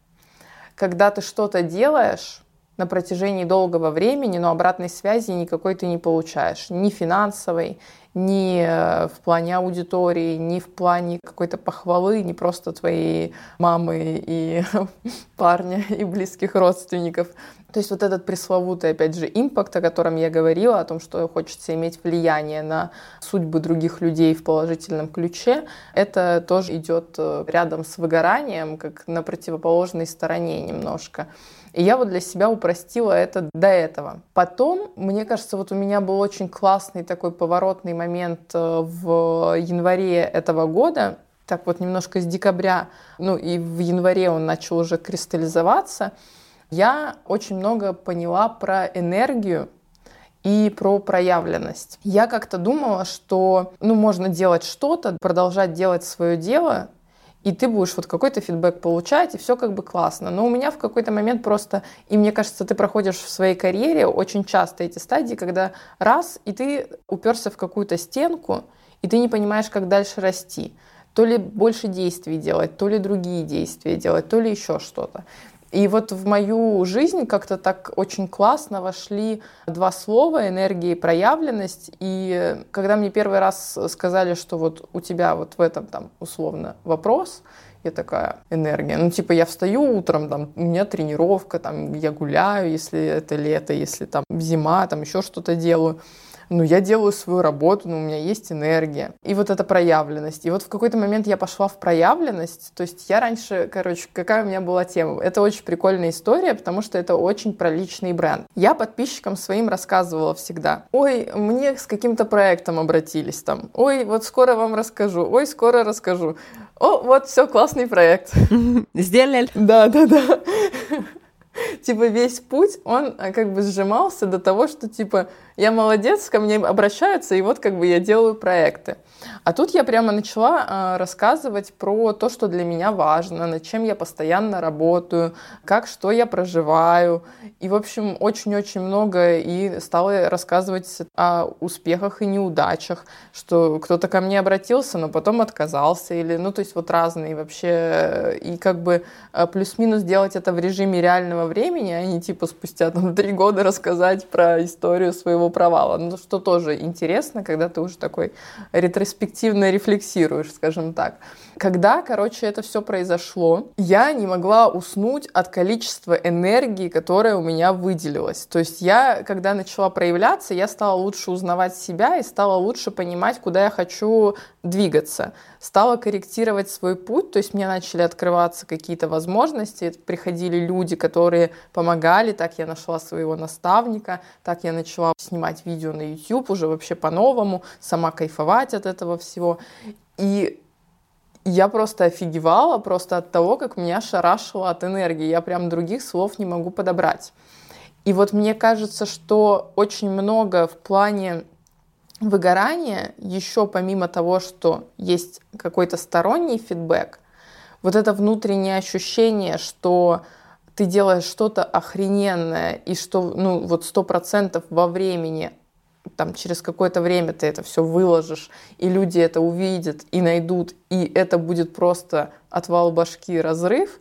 Когда ты что-то делаешь на протяжении долгого времени, но обратной связи никакой ты не получаешь. Ни финансовой, ни э, в плане аудитории, ни в плане какой-то похвалы, не просто твоей мамы и парня и близких родственников. То есть вот этот пресловутый, опять же, импакт, о котором я говорила, о том, что хочется иметь влияние на судьбы других людей в положительном ключе, это тоже идет э, рядом с выгоранием, как на противоположной стороне немножко. И я вот для себя упростила это до этого. Потом, мне кажется, вот у меня был очень классный такой поворотный момент э, в январе этого года, так вот немножко с декабря, ну и в январе он начал уже кристаллизоваться, я очень много поняла про энергию и про проявленность. Я как-то думала, что ну, можно делать что-то, продолжать делать свое дело, и ты будешь вот какой-то фидбэк получать, и все как бы классно. Но у меня в какой-то момент просто, и мне кажется, ты проходишь в своей карьере очень часто эти стадии, когда раз, и ты уперся в какую-то стенку, и ты не понимаешь, как дальше расти. То ли больше действий делать, то ли другие действия делать, то ли еще что-то. И вот в мою жизнь как-то так очень классно вошли два слова энергия и проявленность. И когда мне первый раз сказали, что вот у тебя вот в этом там условно вопрос, Я такая, энергия. Ну, типа, я встаю утром, там, у меня тренировка, там, я гуляю, если это лето, если там зима, там еще что-то делаю ну, я делаю свою работу, ну, у меня есть энергия. И вот эта проявленность. И вот в какой-то момент я пошла в проявленность. То есть я раньше, короче, какая у меня была тема? Это очень прикольная история, потому что это очень про личный бренд. Я подписчикам своим рассказывала всегда. Ой, мне с каким-то проектом обратились там. Ой, вот скоро вам расскажу. Ой, скоро расскажу. О, вот все, классный проект. Сделали. Да, да, да типа весь путь, он э, как бы сжимался до того, что типа я молодец, ко мне обращаются, и вот как бы я делаю проекты. А тут я прямо начала э, рассказывать про то, что для меня важно, над чем я постоянно работаю, как, что я проживаю. И, в общем, очень-очень много и стала рассказывать о успехах и неудачах, что кто-то ко мне обратился, но потом отказался, или, ну, то есть вот разные вообще. И как бы э, плюс-минус делать это в режиме реального времени, а не типа спустя там три года рассказать про историю своего провала. Ну, что тоже интересно, когда ты уже такой ретроспективно рефлексируешь, скажем так. Когда, короче, это все произошло, я не могла уснуть от количества энергии, которая у меня выделилась. То есть я, когда начала проявляться, я стала лучше узнавать себя и стала лучше понимать, куда я хочу двигаться. Стала корректировать свой путь, то есть мне начали открываться какие-то возможности, приходили люди, которые помогали, так я нашла своего наставника, так я начала снимать видео на YouTube уже вообще по-новому, сама кайфовать от этого всего. И я просто офигевала просто от того, как меня шарашило от энергии. Я прям других слов не могу подобрать. И вот мне кажется, что очень много в плане выгорания, еще помимо того, что есть какой-то сторонний фидбэк, вот это внутреннее ощущение, что ты делаешь что-то охрененное, и что, ну, вот сто процентов во времени там через какое-то время ты это все выложишь, и люди это увидят и найдут, и это будет просто отвал башки, разрыв,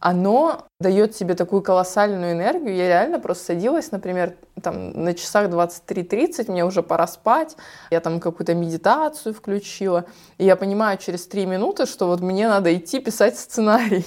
оно дает тебе такую колоссальную энергию. Я реально просто садилась, например, там на часах 23.30, мне уже пора спать, я там какую-то медитацию включила, и я понимаю через три минуты, что вот мне надо идти писать сценарий.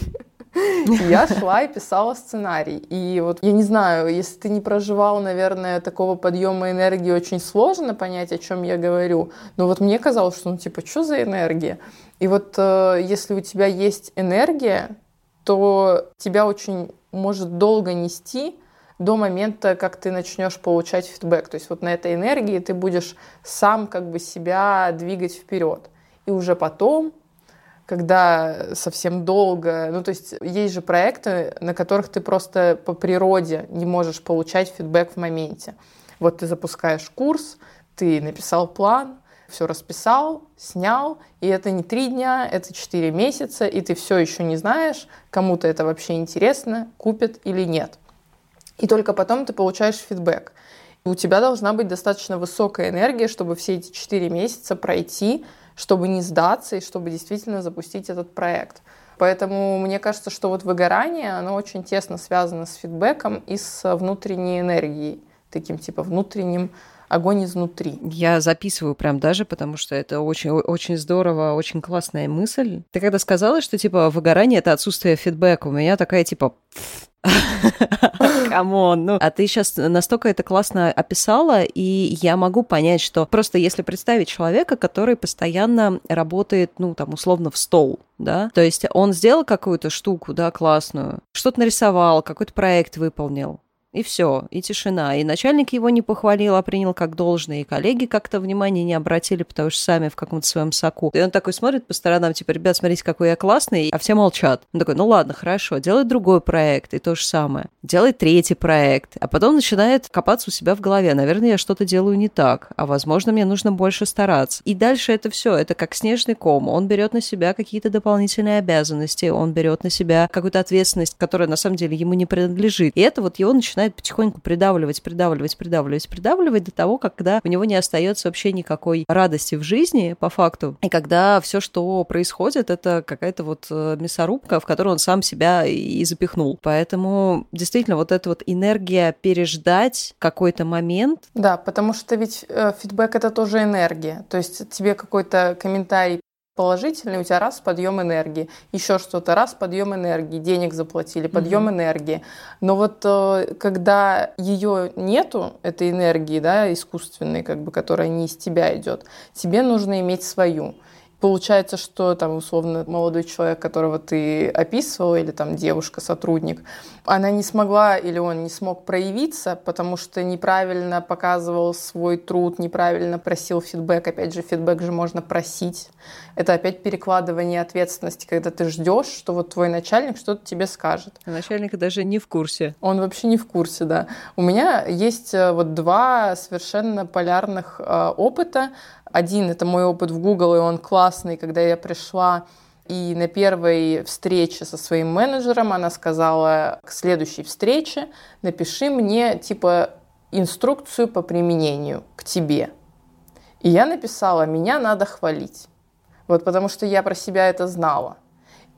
Я шла и писала сценарий. И вот я не знаю, если ты не проживал, наверное, такого подъема энергии, очень сложно понять, о чем я говорю. Но вот мне казалось, что ну типа, что за энергия? И вот э, если у тебя есть энергия, то тебя очень может долго нести до момента, как ты начнешь получать фидбэк. То есть вот на этой энергии ты будешь сам как бы себя двигать вперед. И уже потом когда совсем долго, ну то есть есть же проекты, на которых ты просто по природе не можешь получать фидбэк в моменте. Вот ты запускаешь курс, ты написал план, все расписал, снял, и это не три дня, это четыре месяца, и ты все еще не знаешь, кому-то это вообще интересно, купят или нет. И только потом ты получаешь фидбэк. И у тебя должна быть достаточно высокая энергия, чтобы все эти четыре месяца пройти, чтобы не сдаться и чтобы действительно запустить этот проект. Поэтому мне кажется, что вот выгорание, оно очень тесно связано с фидбэком и с внутренней энергией, таким типа внутренним огонь изнутри. Я записываю прям даже, потому что это очень, очень здорово, очень классная мысль. Ты когда сказала, что типа выгорание это отсутствие фидбэка, у меня такая типа Come on, ну. А ты сейчас настолько это классно описала, и я могу понять, что просто если представить человека, который постоянно работает, ну, там, условно, в стол, да, то есть он сделал какую-то штуку, да, классную, что-то нарисовал, какой-то проект выполнил, и все, и тишина. И начальник его не похвалил, а принял как должное, и коллеги как-то внимания не обратили, потому что сами в каком-то своем соку. И он такой смотрит по сторонам, типа, ребят, смотрите, какой я классный, а все молчат. Он такой, ну ладно, хорошо, делает другой проект, и то же самое. Делает третий проект, а потом начинает копаться у себя в голове. Наверное, я что-то делаю не так, а возможно, мне нужно больше стараться. И дальше это все, это как снежный ком. Он берет на себя какие-то дополнительные обязанности, он берет на себя какую-то ответственность, которая на самом деле ему не принадлежит. И это вот его начинает начинает потихоньку придавливать, придавливать, придавливать, придавливать до того, когда у него не остается вообще никакой радости в жизни, по факту. И когда все, что происходит, это какая-то вот э, мясорубка, в которую он сам себя и запихнул. Поэтому действительно вот эта вот энергия переждать какой-то момент. Да, потому что ведь э, фидбэк это тоже энергия. То есть тебе какой-то комментарий положительный, у тебя раз подъем энергии, еще что-то, раз подъем энергии, денег заплатили, подъем mm-hmm. энергии. Но вот э, когда ее нету, этой энергии, да, искусственной, как бы, которая не из тебя идет, тебе нужно иметь свою. Получается, что там условно молодой человек, которого ты описывала, или там девушка, сотрудник, она не смогла или он не смог проявиться, потому что неправильно показывал свой труд, неправильно просил фидбэк. Опять же, фидбэк же можно просить. Это опять перекладывание ответственности, когда ты ждешь, что вот твой начальник что-то тебе скажет. А начальник даже не в курсе. Он вообще не в курсе, да. У меня есть э, вот два совершенно полярных э, опыта. Один — это мой опыт в Google, и он классный, когда я пришла и на первой встрече со своим менеджером она сказала, к следующей встрече напиши мне типа инструкцию по применению к тебе. И я написала, меня надо хвалить. Вот потому что я про себя это знала.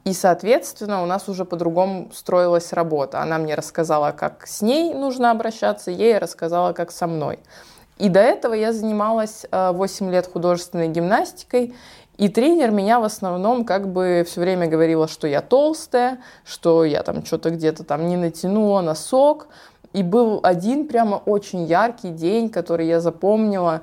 И, соответственно, у нас уже по-другому строилась работа. Она мне рассказала, как с ней нужно обращаться, ей рассказала, как со мной. И до этого я занималась 8 э, лет художественной гимнастикой, и тренер меня в основном как бы все время говорила, что я толстая, что я там что-то где-то там не натянула носок. И был один прямо очень яркий день, который я запомнила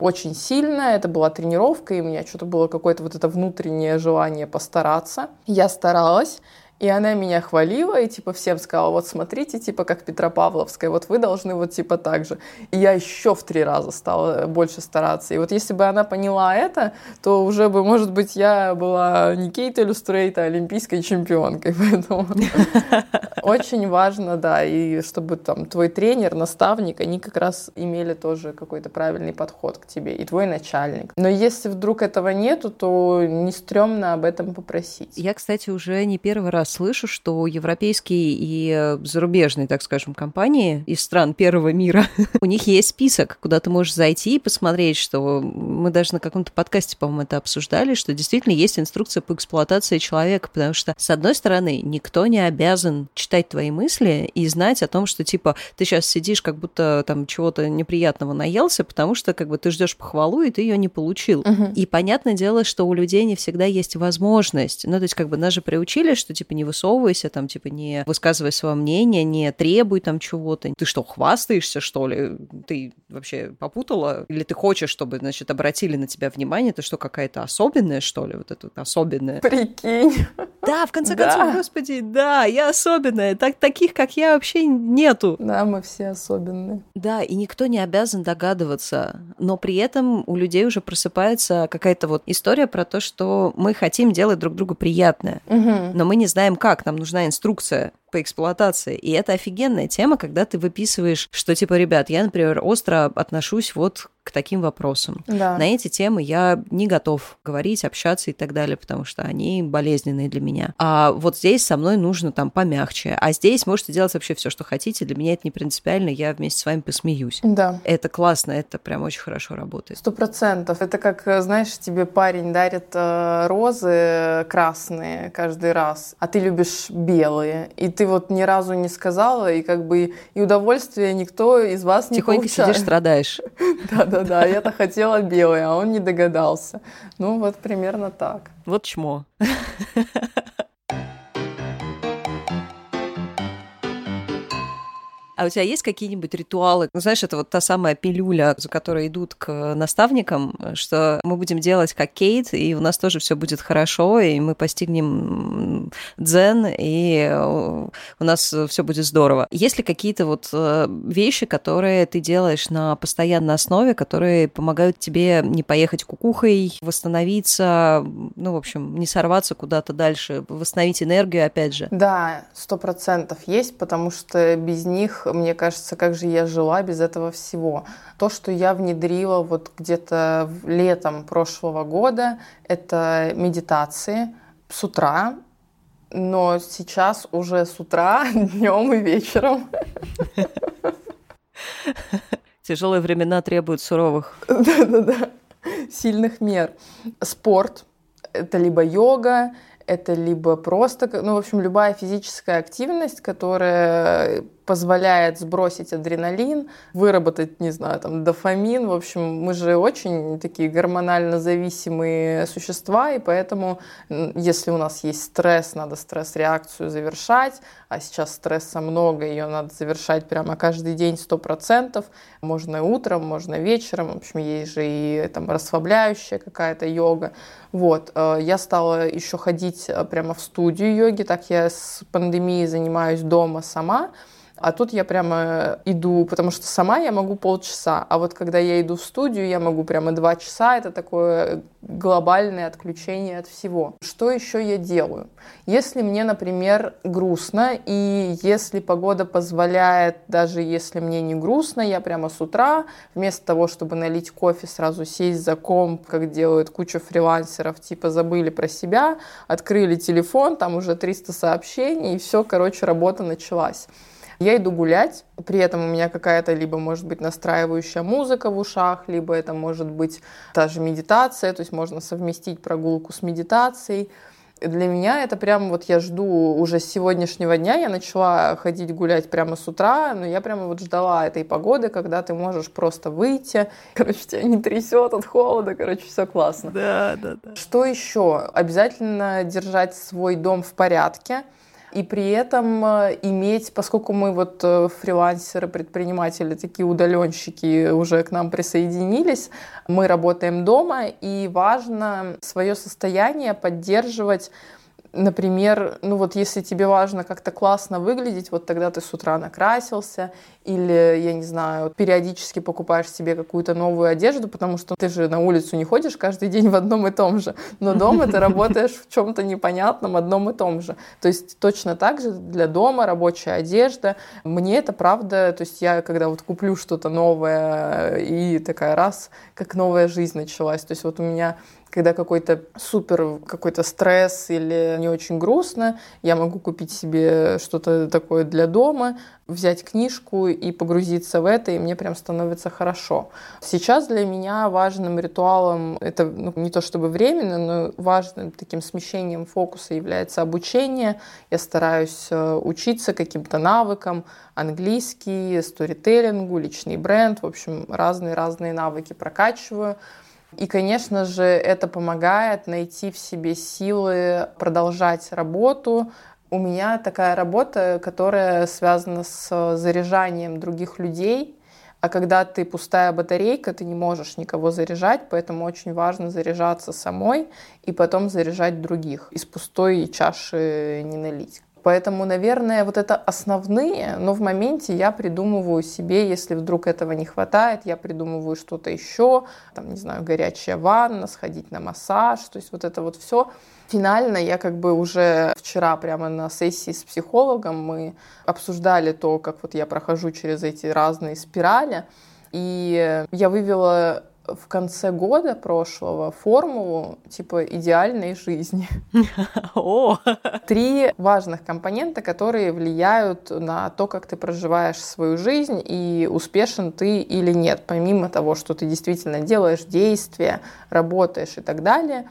очень сильно. Это была тренировка, и у меня что-то было какое-то вот это внутреннее желание постараться. Я старалась. И она меня хвалила и типа всем сказала, вот смотрите, типа как Петропавловская, вот вы должны вот типа так же. И я еще в три раза стала больше стараться. И вот если бы она поняла это, то уже бы, может быть, я была не Kate Illustrate, а олимпийской чемпионкой. Поэтому очень важно, да, и чтобы там твой тренер, наставник, они как раз имели тоже какой-то правильный подход к тебе, и твой начальник. Но если вдруг этого нету, то не стрёмно об этом попросить. Я, кстати, уже не первый раз слышу, что европейские и э, зарубежные, так скажем, компании из стран первого мира, у них есть список, куда ты можешь зайти и посмотреть, что мы даже на каком-то подкасте, по-моему, это обсуждали, что действительно есть инструкция по эксплуатации человека, потому что, с одной стороны, никто не обязан читать твои мысли и знать о том, что, типа, ты сейчас сидишь, как будто там чего-то неприятного наелся, потому что, как бы, ты ждешь похвалу, и ты ее не получил. Uh-huh. И понятное дело, что у людей не всегда есть возможность. Ну, то есть, как бы, нас же приучили, что, типа, не высовывайся, там, типа, не высказывай свое мнение, не требуй там чего-то. Ты что, хвастаешься, что ли? Ты вообще попутала? Или ты хочешь, чтобы, значит, обратили на тебя внимание? Ты что, какая-то особенная, что ли? Вот это вот особенная. Прикинь. Да, в конце концов, да. господи, да, я особенная. Так, таких, как я, вообще нету. Да, мы все особенные. Да, и никто не обязан догадываться. Но при этом у людей уже просыпается какая-то вот история про то, что мы хотим делать друг другу приятное, угу. но мы не знаем, знаем как, нам нужна инструкция по эксплуатации. И это офигенная тема, когда ты выписываешь, что типа, ребят, я, например, остро отношусь вот к таким вопросам. Да. На эти темы я не готов говорить, общаться и так далее, потому что они болезненные для меня. А вот здесь со мной нужно там помягче. А здесь можете делать вообще все, что хотите. Для меня это не принципиально, я вместе с вами посмеюсь. Да. Это классно, это прям очень хорошо работает. Сто процентов. Это как, знаешь, тебе парень дарит э, розы красные каждый раз, а ты любишь белые. И ты вот ни разу не сказала, и как бы и удовольствия никто из вас не Тихонько получает. сидишь, страдаешь. Да-да-да, я-то хотела белое, а он не догадался. Ну вот примерно так. Вот чмо. А у тебя есть какие-нибудь ритуалы? Ну, знаешь, это вот та самая пилюля, за которой идут к наставникам, что мы будем делать как Кейт, и у нас тоже все будет хорошо, и мы постигнем дзен, и у нас все будет здорово. Есть ли какие-то вот э, вещи, которые ты делаешь на постоянной основе, которые помогают тебе не поехать кукухой, восстановиться, ну, в общем, не сорваться куда-то дальше, восстановить энергию, опять же? Да, сто процентов есть, потому что без них мне кажется, как же я жила без этого всего. То, что я внедрила вот где-то летом прошлого года, это медитации с утра, но сейчас уже с утра, днем и вечером. Тяжелые времена требуют суровых. Да-да-да. Сильных мер. Спорт. Это либо йога, это либо просто, ну, в общем, любая физическая активность, которая позволяет сбросить адреналин, выработать, не знаю, там, дофамин. В общем, мы же очень такие гормонально зависимые существа, и поэтому, если у нас есть стресс, надо стресс-реакцию завершать, а сейчас стресса много, ее надо завершать прямо каждый день сто процентов. Можно утром, можно вечером. В общем, есть же и там расслабляющая какая-то йога. Вот. Э, я стала еще ходить э, прямо в студию йоги, так я с пандемией занимаюсь дома сама. А тут я прямо иду, потому что сама я могу полчаса, а вот когда я иду в студию, я могу прямо два часа. Это такое глобальное отключение от всего. Что еще я делаю? Если мне, например, грустно, и если погода позволяет, даже если мне не грустно, я прямо с утра, вместо того, чтобы налить кофе, сразу сесть за комп, как делают куча фрилансеров, типа забыли про себя, открыли телефон, там уже 300 сообщений, и все, короче, работа началась. Я иду гулять, при этом у меня какая-то либо может быть настраивающая музыка в ушах, либо это может быть та же медитация, то есть можно совместить прогулку с медитацией. Для меня это прям вот я жду уже с сегодняшнего дня, я начала ходить гулять прямо с утра, но я прямо вот ждала этой погоды, когда ты можешь просто выйти, короче, тебя не трясет от холода, короче, все классно. Да, да, да. Что еще? Обязательно держать свой дом в порядке и при этом э, иметь, поскольку мы вот э, фрилансеры, предприниматели, такие удаленщики уже к нам присоединились, мы работаем дома, и важно свое состояние поддерживать Например, ну вот если тебе важно как-то классно выглядеть, вот тогда ты с утра накрасился, или, я не знаю, периодически покупаешь себе какую-то новую одежду, потому что ты же на улицу не ходишь каждый день в одном и том же, но дома ты работаешь в чем-то непонятном одном и том же. То есть точно так же для дома рабочая одежда. Мне это правда, то есть я когда вот куплю что-то новое и такая раз, как новая жизнь началась. То есть вот у меня когда какой-то супер какой-то стресс или не очень грустно, я могу купить себе что-то такое для дома, взять книжку и погрузиться в это, и мне прям становится хорошо. Сейчас для меня важным ритуалом, это ну, не то чтобы временно, но важным таким смещением фокуса является обучение. Я стараюсь э, учиться каким-то навыкам, английский, сторителлингу, личный бренд, в общем, разные-разные навыки прокачиваю. И, конечно же, это помогает найти в себе силы продолжать работу. У меня такая работа, которая связана с заряжанием других людей. А когда ты пустая батарейка, ты не можешь никого заряжать, поэтому очень важно заряжаться самой и потом заряжать других. Из пустой чаши не налить. Поэтому, наверное, вот это основные, но в моменте я придумываю себе, если вдруг этого не хватает, я придумываю что-то еще, там, не знаю, горячая ванна, сходить на массаж, то есть вот это вот все. Финально я как бы уже вчера прямо на сессии с психологом мы обсуждали то, как вот я прохожу через эти разные спирали, и я вывела в конце года прошлого формулу типа идеальной жизни. Три важных компонента, которые влияют на то, как ты проживаешь свою жизнь и успешен ты или нет, помимо того, что ты действительно делаешь действия, работаешь и так далее.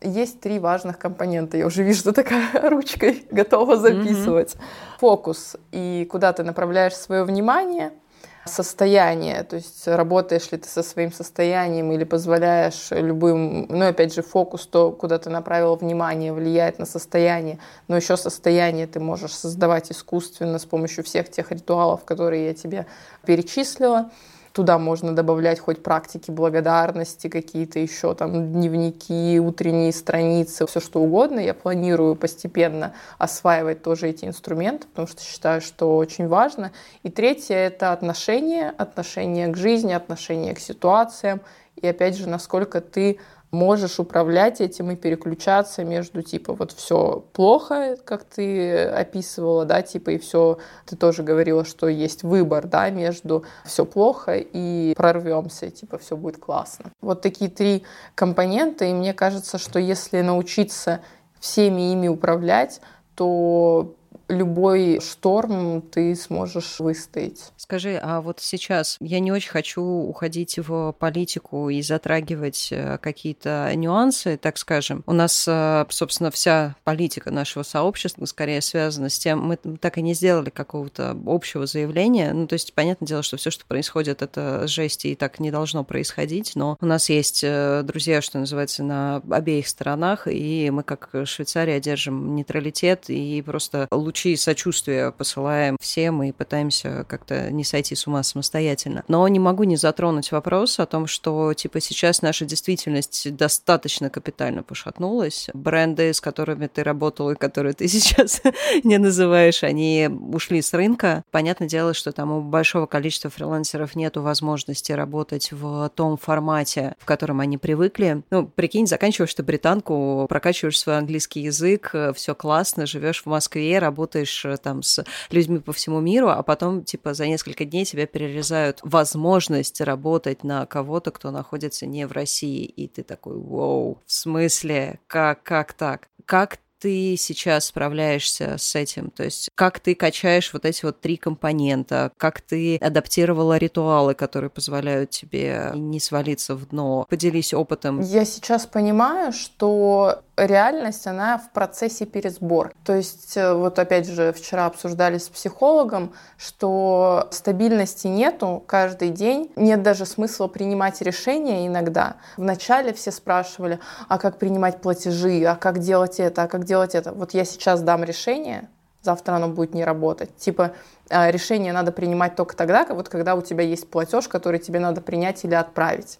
Есть три важных компонента. Я уже вижу, что такая ручкой готова записывать. Mm-hmm. Фокус и куда ты направляешь свое внимание — состояние, то есть работаешь ли ты со своим состоянием или позволяешь любым, ну опять же фокус, то, куда ты направил внимание, влияет на состояние, но еще состояние ты можешь создавать искусственно с помощью всех тех ритуалов, которые я тебе перечислила. Туда можно добавлять хоть практики благодарности, какие-то еще там дневники, утренние страницы, все что угодно. Я планирую постепенно осваивать тоже эти инструменты, потому что считаю, что очень важно. И третье — это отношения, отношения к жизни, отношения к ситуациям. И опять же, насколько ты можешь управлять этим и переключаться между типа вот все плохо, как ты описывала, да, типа и все, ты тоже говорила, что есть выбор, да, между все плохо и прорвемся, типа все будет классно. Вот такие три компонента, и мне кажется, что если научиться всеми ими управлять, то любой шторм ты сможешь выстоять. Скажи, а вот сейчас я не очень хочу уходить в политику и затрагивать э, какие-то нюансы, так скажем. У нас, э, собственно, вся политика нашего сообщества скорее связана с тем, мы так и не сделали какого-то общего заявления. Ну, то есть, понятное дело, что все, что происходит, это жесть, и так не должно происходить, но у нас есть э, друзья, что называется, на обеих сторонах, и мы, как Швейцария, держим нейтралитет и просто лучи сочувствия посылаем всем и пытаемся как-то не сойти с ума самостоятельно. Но не могу не затронуть вопрос о том, что, типа, сейчас наша действительность достаточно капитально пошатнулась. Бренды, с которыми ты работал и которые ты сейчас не называешь, они ушли с рынка. Понятное дело, что там у большого количества фрилансеров нету возможности работать в том формате, в котором они привыкли. Ну, прикинь, заканчиваешь ты британку, прокачиваешь свой английский язык, все классно, живешь в Москве, работаешь э, там с людьми по всему миру, а потом, типа, за несколько дней тебя перерезают возможность работать на кого-то, кто находится не в России, и ты такой, вау, в смысле, как, как так? Как ты сейчас справляешься с этим? То есть как ты качаешь вот эти вот три компонента, как ты адаптировала ритуалы, которые позволяют тебе не свалиться в дно? Поделись опытом. Я сейчас понимаю, что реальность, она в процессе пересбор. То есть, э, вот опять же, вчера обсуждали с психологом, что стабильности нету каждый день, нет даже смысла принимать решения иногда. Вначале все спрашивали, а как принимать платежи, а как делать это, а как делать это. Вот я сейчас дам решение, завтра оно будет не работать. Типа э, решение надо принимать только тогда, вот когда у тебя есть платеж, который тебе надо принять или отправить.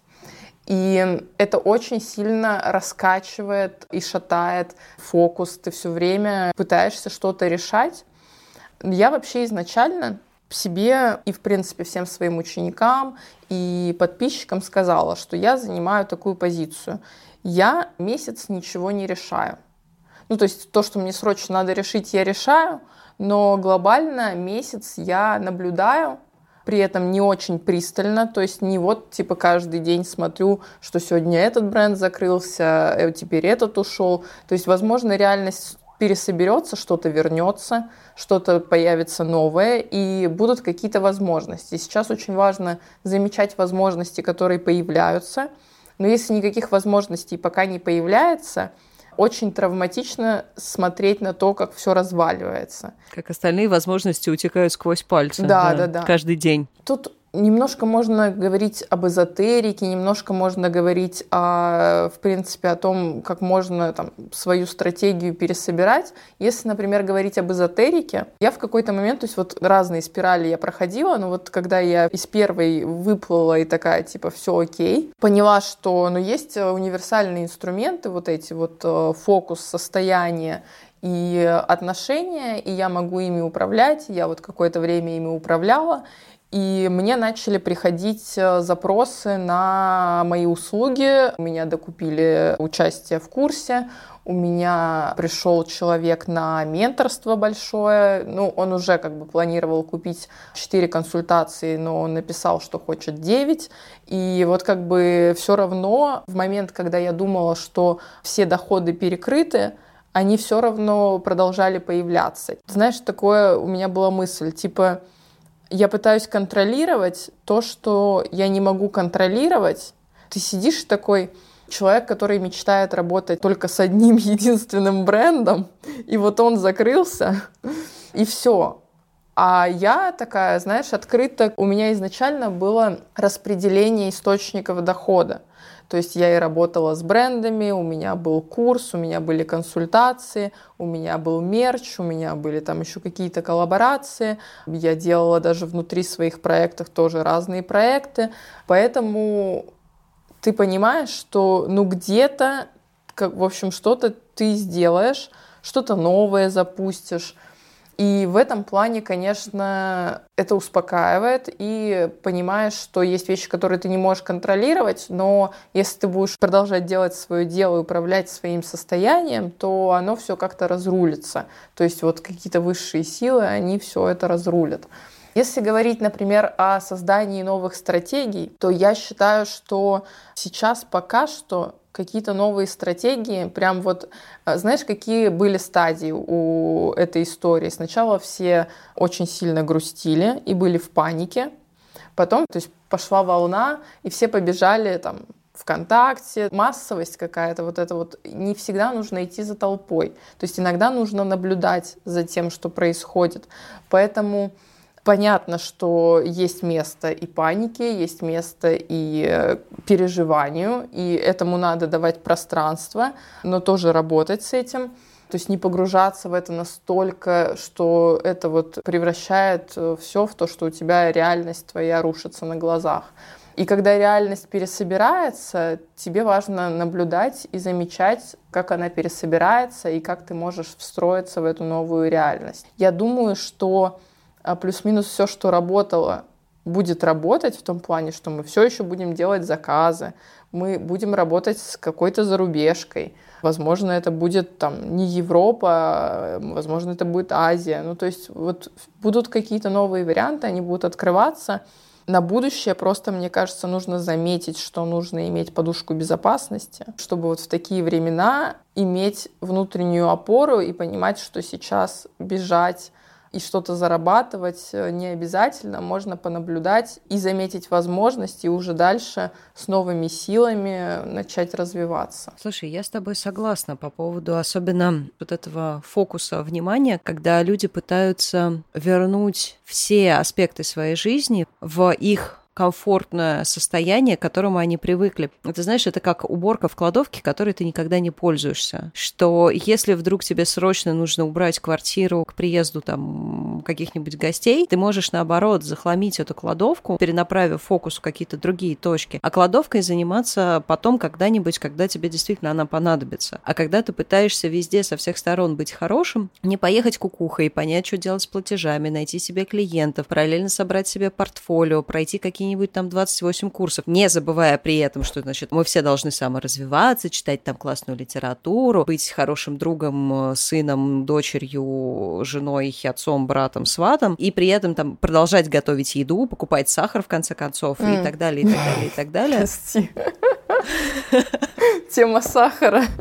И это очень сильно раскачивает и шатает фокус. Ты все время пытаешься что-то решать. Я вообще изначально себе и, в принципе, всем своим ученикам и подписчикам сказала, что я занимаю такую позицию. Я месяц ничего не решаю. Ну, то есть то, что мне срочно надо решить, я решаю, но глобально месяц я наблюдаю, при этом не очень пристально, то есть не вот типа каждый день смотрю, что сегодня этот бренд закрылся, э, теперь этот ушел. То есть, возможно, реальность пересоберется, что-то вернется, что-то появится новое, и будут какие-то возможности. Сейчас очень важно замечать возможности, которые появляются, но если никаких возможностей пока не появляется, очень травматично смотреть на то, как все разваливается. Как остальные возможности утекают сквозь пальцы. Да, да, да. Каждый день. Тут Немножко можно говорить об эзотерике, немножко можно говорить, о, в принципе, о том, как можно там, свою стратегию пересобирать. Если, например, говорить об эзотерике, я в какой-то момент, то есть вот разные спирали я проходила, но вот когда я из первой выплыла и такая, типа, все окей, поняла, что ну, есть универсальные инструменты, вот эти вот э, фокус, состояние и отношения, и я могу ими управлять, я вот какое-то время ими управляла, и мне начали приходить э, запросы на мои услуги. У меня докупили участие в курсе. У меня пришел человек на менторство большое. Ну, он уже как бы планировал купить 4 консультации, но он написал, что хочет 9. И вот как бы все равно в момент, когда я думала, что все доходы перекрыты, они все равно продолжали появляться. Знаешь, такое у меня была мысль, типа, я пытаюсь контролировать то, что я не могу контролировать. Ты сидишь такой человек, который мечтает работать только с одним единственным брендом, и вот он закрылся, и все. А я такая, знаешь, открыта. У меня изначально было распределение источников дохода. То есть я и работала с брендами, у меня был курс, у меня были консультации, у меня был мерч, у меня были там еще какие-то коллаборации. Я делала даже внутри своих проектов тоже разные проекты. Поэтому ты понимаешь, что ну где-то, в общем, что-то ты сделаешь, что-то новое запустишь, и в этом плане, конечно, это успокаивает и понимаешь, что есть вещи, которые ты не можешь контролировать, но если ты будешь продолжать делать свое дело и управлять своим состоянием, то оно все как-то разрулится. То есть вот какие-то высшие силы, они все это разрулят. Если говорить, например, о создании новых стратегий, то я считаю, что сейчас пока что какие-то новые стратегии. Прям вот, э, знаешь, какие были стадии у этой истории? Сначала все очень сильно грустили и были в панике. Потом, то есть пошла волна, и все побежали там ВКонтакте, массовость какая-то, вот это вот, не всегда нужно идти за толпой. То есть иногда нужно наблюдать за тем, что происходит. Поэтому понятно, что есть место и панике, есть место и э, переживанию, и этому надо давать пространство, но тоже работать с этим. То есть не погружаться в это настолько, что это вот превращает э, все в то, что у тебя реальность твоя рушится на глазах. И когда реальность пересобирается, тебе важно наблюдать и замечать, как она пересобирается и как ты можешь встроиться в эту новую реальность. Я думаю, что а, плюс-минус все, что работало, будет работать в том плане, что мы все еще будем делать заказы, мы будем работать с какой-то зарубежкой. Возможно, это будет там не Европа, а, возможно, это будет Азия. Ну, то есть вот будут какие-то новые варианты, они будут открываться, на будущее просто, мне кажется, нужно заметить, что нужно иметь подушку безопасности, чтобы вот в такие времена иметь внутреннюю опору и понимать, что сейчас бежать и что-то зарабатывать э, не обязательно, можно понаблюдать и заметить возможности, и уже дальше с новыми силами начать развиваться. Слушай, я с тобой согласна по поводу особенно вот этого фокуса внимания, когда люди пытаются вернуть все аспекты своей жизни в их комфортное состояние, к которому они привыкли. Ты знаешь, это как уборка в кладовке, которой ты никогда не пользуешься. Что если вдруг тебе срочно нужно убрать квартиру к приезду там каких-нибудь гостей, ты можешь наоборот захламить эту кладовку, перенаправив фокус в какие-то другие точки, а кладовкой заниматься потом когда-нибудь, когда тебе действительно она понадобится. А когда ты пытаешься везде со всех сторон быть хорошим, не поехать кукухой, понять, что делать с платежами, найти себе клиентов, параллельно собрать себе портфолио, пройти какие какие-нибудь там 28 курсов, не забывая при этом, что, значит, мы все должны саморазвиваться, читать там классную литературу, быть хорошим другом, э, сыном, дочерью, женой, отцом, братом, сватом, и при этом там продолжать готовить еду, покупать сахар, в конце концов, mm. и так далее, и так далее, и так далее. Прости. Тема сахара.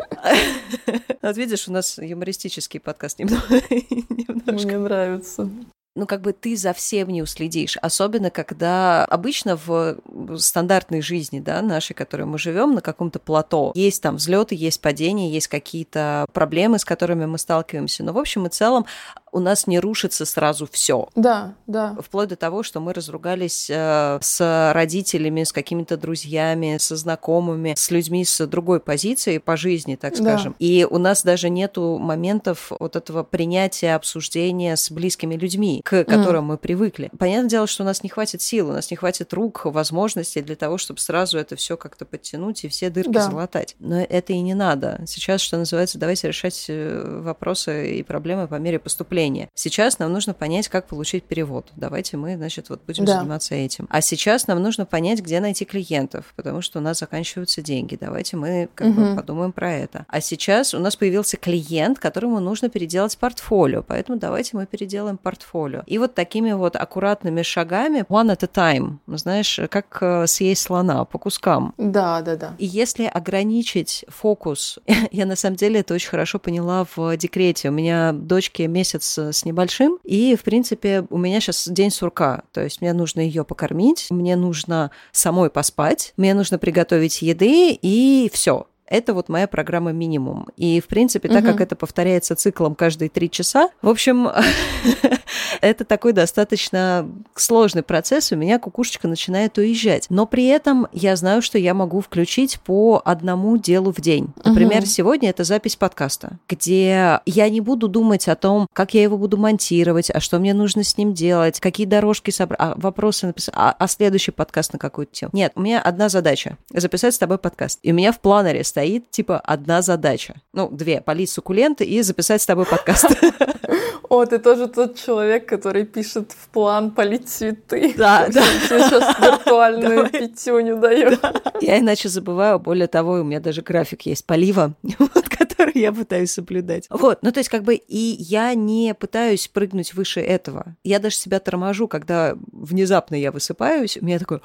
Вот видишь, у нас юмористический подкаст немного. Мне нравится ну, как бы ты за всем не уследишь. Особенно, когда обычно в стандартной жизни, да, нашей, которой мы живем, на каком-то плато, есть там взлеты, есть падения, есть какие-то проблемы, с которыми мы сталкиваемся. Но, в общем и целом, у нас не рушится сразу все. Да, да. Вплоть до того, что мы разругались э, с родителями, с какими-то друзьями, со знакомыми, с людьми с другой позиции по жизни, так скажем. Да. И у нас даже нету моментов вот этого принятия, обсуждения с близкими людьми, к которым mm. мы привыкли. Понятное дело, что у нас не хватит сил, у нас не хватит рук, возможностей для того, чтобы сразу это все как-то подтянуть и все дырки да. залатать. Но это и не надо. Сейчас, что называется, давайте решать э, вопросы и проблемы по мере поступления поступления. Сейчас нам нужно понять, как получить перевод. Давайте мы, значит, вот будем да. заниматься этим. А сейчас нам нужно понять, где найти клиентов, потому что у нас заканчиваются деньги. Давайте мы как угу. бы подумаем про это. А сейчас у нас появился клиент, которому нужно переделать портфолио, поэтому давайте мы переделаем портфолио. И вот такими вот аккуратными шагами, one at a time, знаешь, как э, съесть слона по кускам. Да, да, да. И если ограничить фокус, я на самом деле это очень хорошо поняла в декрете. У меня дочке месяц с небольшим, и, в принципе, у меня сейчас день сурка, то есть мне нужно ее покормить, мне нужно самой поспать, мне нужно приготовить еды, и все. Это вот моя программа минимум. И, в принципе, так угу. как это повторяется циклом каждые три часа, в общем, это такой достаточно сложный процесс, у меня кукушечка начинает уезжать. Но при этом я знаю, что я могу включить по одному делу в день. Например, угу. сегодня это запись подкаста, где я не буду думать о том, как я его буду монтировать, а что мне нужно с ним делать, какие дорожки собрать, а вопросы написать, а, а следующий подкаст на какую-то тему. Нет, у меня одна задача — записать с тобой подкаст. И у меня в планере стоит, типа, одна задача. Ну, две — полить суккуленты и записать с тобой подкаст. О, ты тоже тот человек, который пишет в план полить цветы. Да, да. Сейчас виртуальную пятюню дает. Я иначе забываю. Более того, у меня даже график есть полива, вот, который я пытаюсь соблюдать. Вот, ну то есть как бы и я не пытаюсь прыгнуть выше этого. Я даже себя торможу, когда внезапно я высыпаюсь, у меня такой,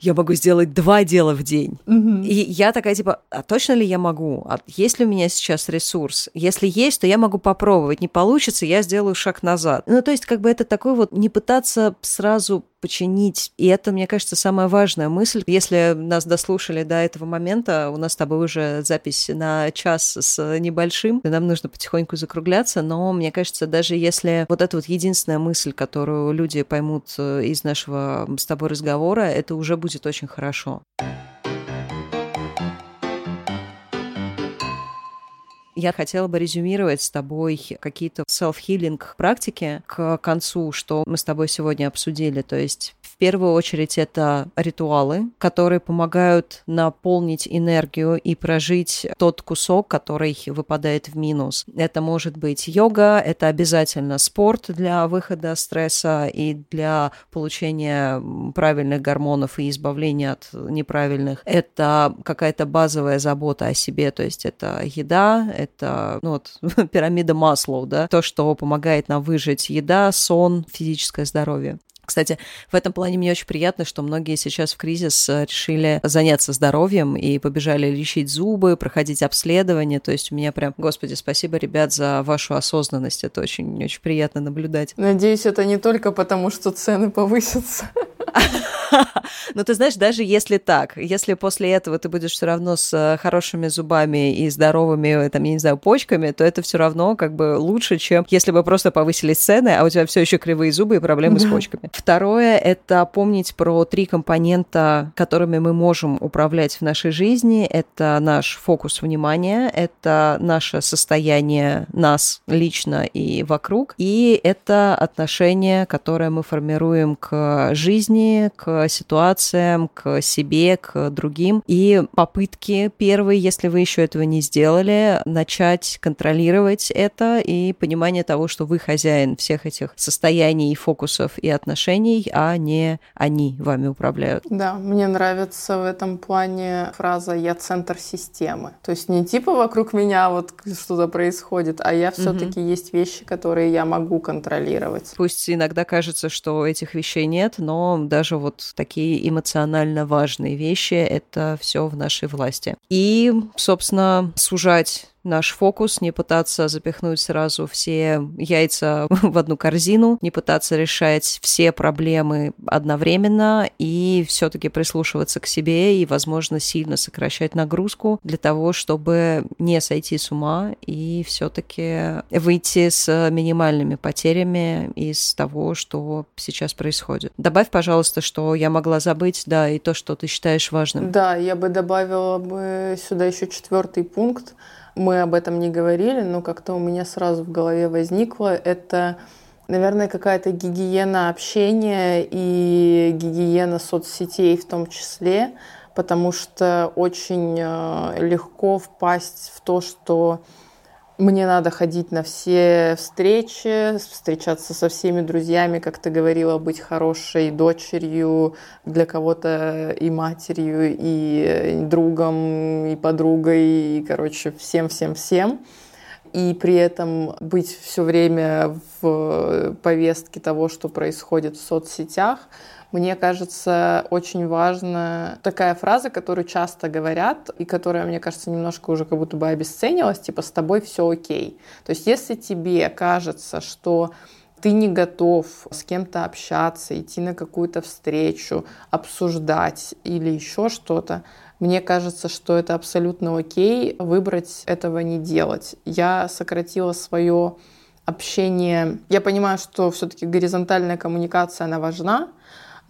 я могу сделать два дела в день. И я такая типа, а точно ли я могу? А есть ли у меня сейчас ресурс? Если есть, то я могу попробовать. Не получится, я сделаю шаг назад. Ну то есть как бы это такой вот не пытаться сразу починить. И это, мне кажется, самая важная мысль. Если нас дослушали до этого момента, у нас с тобой уже запись на час с небольшим, нам нужно потихоньку закругляться, но мне кажется, даже если вот эта вот единственная мысль, которую люди поймут э, из нашего с тобой разговора, это уже будет очень хорошо. Я хотела бы резюмировать с тобой какие-то self-healing практики к концу, что мы с тобой сегодня обсудили. То есть в первую очередь это ритуалы, которые помогают наполнить энергию и прожить тот кусок, который выпадает в минус. Это может быть йога, это обязательно спорт для выхода стресса и для получения правильных гормонов и избавления от неправильных. Это какая-то базовая забота о себе, то есть это еда, это ну, вот, пирамида Маслоу, да, то, что помогает нам выжить еда, сон, физическое здоровье. Кстати, в этом плане мне очень приятно, что многие сейчас в кризис э, решили заняться здоровьем и побежали лечить зубы, проходить обследование. То есть у меня прям, господи, спасибо, ребят, за вашу осознанность. Это очень-очень приятно наблюдать. Надеюсь, это не только потому, что цены повысятся. Но ты знаешь, даже если так, если после этого ты будешь все равно с э, хорошими зубами и здоровыми, там, я не знаю, почками, то это все равно как бы лучше, чем если бы просто повысились цены, а у тебя все еще кривые зубы и проблемы с почками. Второе — это помнить про три компонента, которыми мы можем управлять в нашей жизни. Это наш фокус внимания, это наше состояние нас лично и вокруг, и это отношение, которое мы формируем к жизни, к ситуациям, к себе, к другим. И попытки первые, если вы еще этого не сделали, начать контролировать это и понимание того, что вы хозяин всех этих состояний, фокусов и отношений, а не они вами управляют. Да, мне нравится в этом плане фраза «я центр системы». То есть не типа вокруг меня вот что-то происходит, а я все-таки угу. есть вещи, которые я могу контролировать. Пусть иногда кажется, что этих вещей нет, но даже вот такие эмоционально важные вещи, это все в нашей власти. И, собственно, сужать наш фокус, не пытаться запихнуть сразу все яйца в одну корзину, не пытаться решать все проблемы одновременно и все-таки прислушиваться к себе и, возможно, сильно сокращать нагрузку для того, чтобы не сойти с ума и все-таки выйти с минимальными потерями из того, что сейчас происходит. Добавь, пожалуйста, что я могла забыть, да, и то, что ты считаешь важным. Да, я бы добавила бы сюда еще четвертый пункт мы об этом не говорили, но как-то у меня сразу в голове возникло, это, наверное, какая-то гигиена общения и гигиена соцсетей в том числе, потому что очень э, легко впасть в то, что мне надо ходить на все встречи, встречаться со всеми друзьями, как ты говорила, быть хорошей дочерью для кого-то и матерью, и другом, и подругой, и, короче, всем-всем-всем. И при этом быть все время в повестке того, что происходит в соцсетях – мне кажется, очень важна такая фраза, которую часто говорят, и которая, мне кажется, немножко уже как будто бы обесценилась, типа «с тобой все окей». То есть если тебе кажется, что ты не готов с кем-то общаться, идти на какую-то встречу, обсуждать или еще что-то, мне кажется, что это абсолютно окей выбрать этого не делать. Я сократила свое общение. Я понимаю, что все-таки горизонтальная коммуникация, она важна,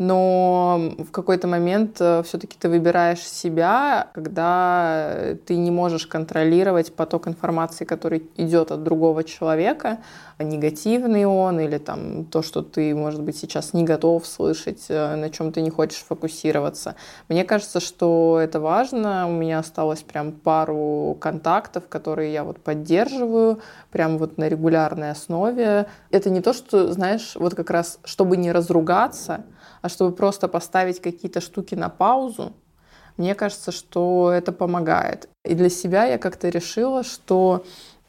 но в какой-то момент э, все-таки ты выбираешь себя, когда ты не можешь контролировать поток информации, который идет от другого человека, негативный он или там то, что ты, может быть, сейчас не готов слышать, э, на чем ты не хочешь фокусироваться. Мне кажется, что это важно. У меня осталось прям пару контактов, которые я вот поддерживаю прям вот на регулярной основе. Это не то, что, знаешь, вот как раз, чтобы не разругаться, а чтобы просто поставить какие-то штуки на паузу, мне кажется, что это помогает. И для себя я как-то решила, что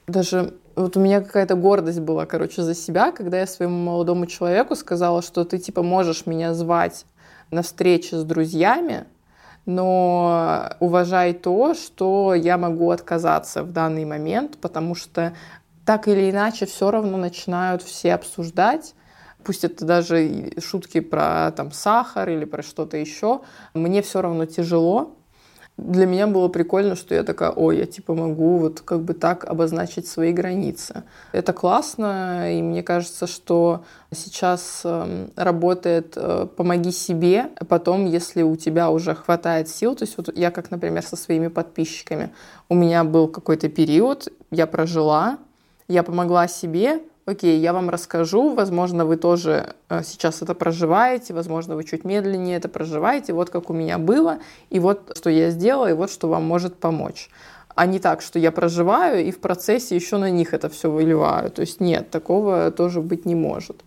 даже вот у меня какая-то гордость была, короче, за себя, когда я своему молодому человеку сказала, что ты типа можешь меня звать на встречи с друзьями, но уважай то, что я могу отказаться в данный момент, потому что так или иначе все равно начинают все обсуждать, пусть это даже шутки про там сахар или про что-то еще, мне все равно тяжело. Для меня было прикольно, что я такая, ой, я типа могу вот как бы так обозначить свои границы. Это классно, и мне кажется, что сейчас э, работает э, «помоги себе», а потом, если у тебя уже хватает сил, то есть вот я как, например, со своими подписчиками, у меня был какой-то период, я прожила, я помогла себе, окей, я вам расскажу, возможно, вы тоже э, сейчас это проживаете, возможно, вы чуть медленнее это проживаете, вот как у меня было, и вот что я сделала, и вот что вам может помочь. А не так, что я проживаю и в процессе еще на них это все выливаю. То есть нет, такого тоже быть не может.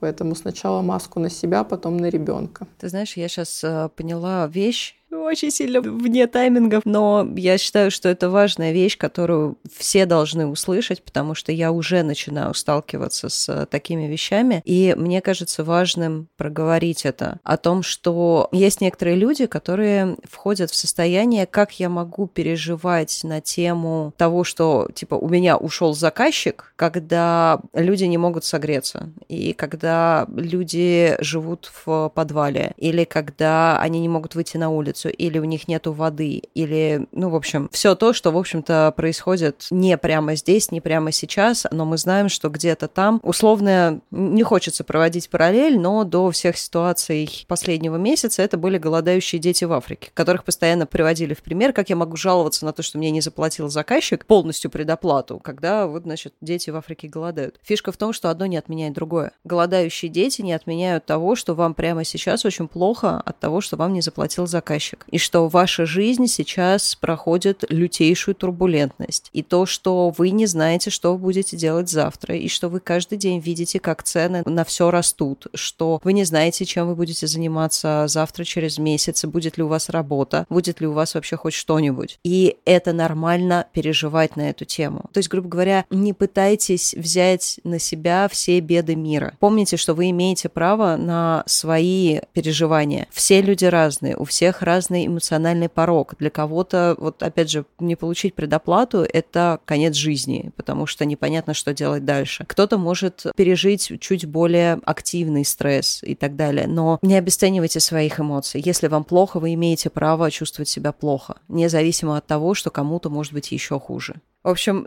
Поэтому сначала маску на себя, потом на ребенка. Ты знаешь, я сейчас э, поняла вещь, очень сильно вне таймингов, но я считаю, что это важная вещь, которую все должны услышать, потому что я уже начинаю сталкиваться с э, такими вещами, и мне кажется важным проговорить это, о том, что есть некоторые люди, которые входят в состояние, как я могу переживать на тему того, что, типа, у меня ушел заказчик, когда люди не могут согреться, и когда люди живут в подвале, или когда они не могут выйти на улицу, улицу, или у них нету воды, или, ну, в общем, все то, что, в общем-то, происходит не прямо здесь, не прямо сейчас, но мы знаем, что где-то там, условно, не хочется проводить параллель, но до всех ситуаций последнего месяца это были голодающие дети в Африке, которых постоянно приводили в пример, как я могу жаловаться на то, что мне не заплатил заказчик полностью предоплату, когда вот, значит, дети в Африке голодают. Фишка в том, что одно не отменяет другое. Голодающие дети не отменяют того, что вам прямо сейчас очень плохо от того, что вам не заплатил заказчик заказчик, и что ваша жизнь сейчас проходит лютейшую турбулентность, и то, что вы не знаете, что вы будете делать завтра, и что вы каждый день видите, как цены на все растут, что вы не знаете, чем вы будете заниматься завтра, через месяц, будет ли у вас работа, будет ли у вас вообще хоть что-нибудь. И это нормально переживать на эту тему. То есть, грубо говоря, не пытайтесь взять на себя все беды мира. Помните, что вы имеете право на свои переживания. Все люди разные, у всех разные разный эмоциональный порог. Для кого-то, вот опять же, не получить предоплату – это конец жизни, потому что непонятно, что делать дальше. Кто-то может пережить чуть более активный стресс и так далее, но не обесценивайте своих эмоций. Если вам плохо, вы имеете право чувствовать себя плохо, независимо от того, что кому-то может быть еще хуже. В общем,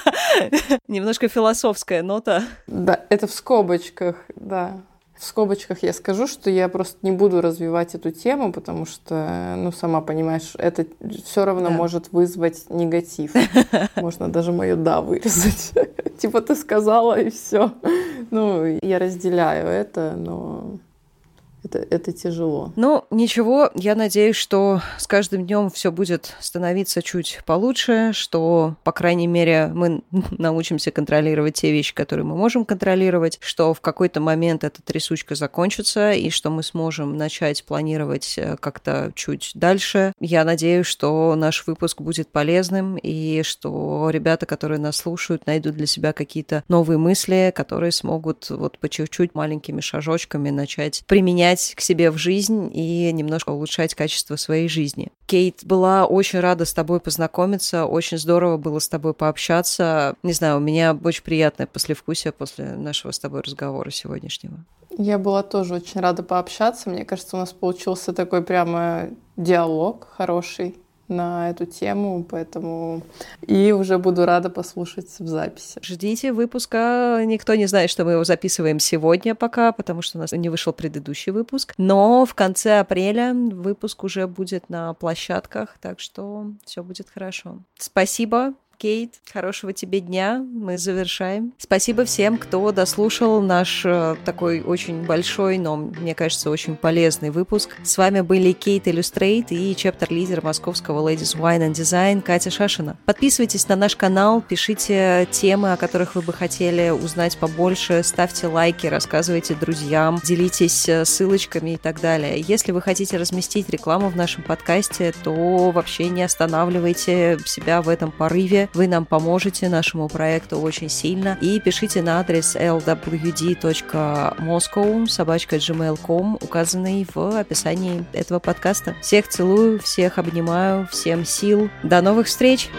немножко философская нота. Да, это в скобочках, да в скобочках я скажу, что я просто не буду развивать эту тему, потому что, ну, сама понимаешь, это все равно да. может вызвать негатив. Можно даже мое «да» вырезать. Типа ты сказала, и все. Ну, я разделяю это, но это, это тяжело. Ну, ничего, я надеюсь, что с каждым днем все будет становиться чуть получше, что, по крайней мере, мы научимся контролировать те вещи, которые мы можем контролировать, что в какой-то момент эта трясучка закончится, и что мы сможем начать планировать э, как-то чуть дальше. Я надеюсь, что наш выпуск будет полезным, и что ребята, которые нас слушают, найдут для себя какие-то новые мысли, которые смогут вот по чуть-чуть маленькими шажочками начать применять применять к себе в жизнь и немножко улучшать качество своей жизни. Кейт, была очень рада с тобой познакомиться, очень здорово было с тобой пообщаться. Не знаю, у меня очень приятное послевкусие после нашего с тобой разговора сегодняшнего. Я была тоже очень рада пообщаться. Мне кажется, у нас получился такой прямо диалог хороший. На эту тему, поэтому и уже буду рада послушать в записи. Ждите выпуска. Никто не знает, что мы его записываем сегодня пока, потому что у нас не вышел предыдущий выпуск. Но в конце апреля выпуск уже будет на площадках, так что все будет хорошо. Спасибо Кейт, хорошего тебе дня. Мы завершаем. Спасибо всем, кто дослушал наш э, такой очень большой, но, мне кажется, очень полезный выпуск. С вами были Kate Illustrate и chapter-лидер московского Ladies Wine and Design Катя Шашина. Подписывайтесь на наш канал, пишите темы, о которых вы бы хотели узнать побольше, ставьте лайки, рассказывайте друзьям, делитесь э, ссылочками и так далее. Если вы хотите разместить рекламу в нашем подкасте, то вообще не останавливайте себя в этом порыве. Вы нам поможете нашему проекту очень сильно. И пишите на адрес lwd.moscow собачка указанный в описании этого подкаста. Всех целую, всех обнимаю, всем сил. До новых встреч!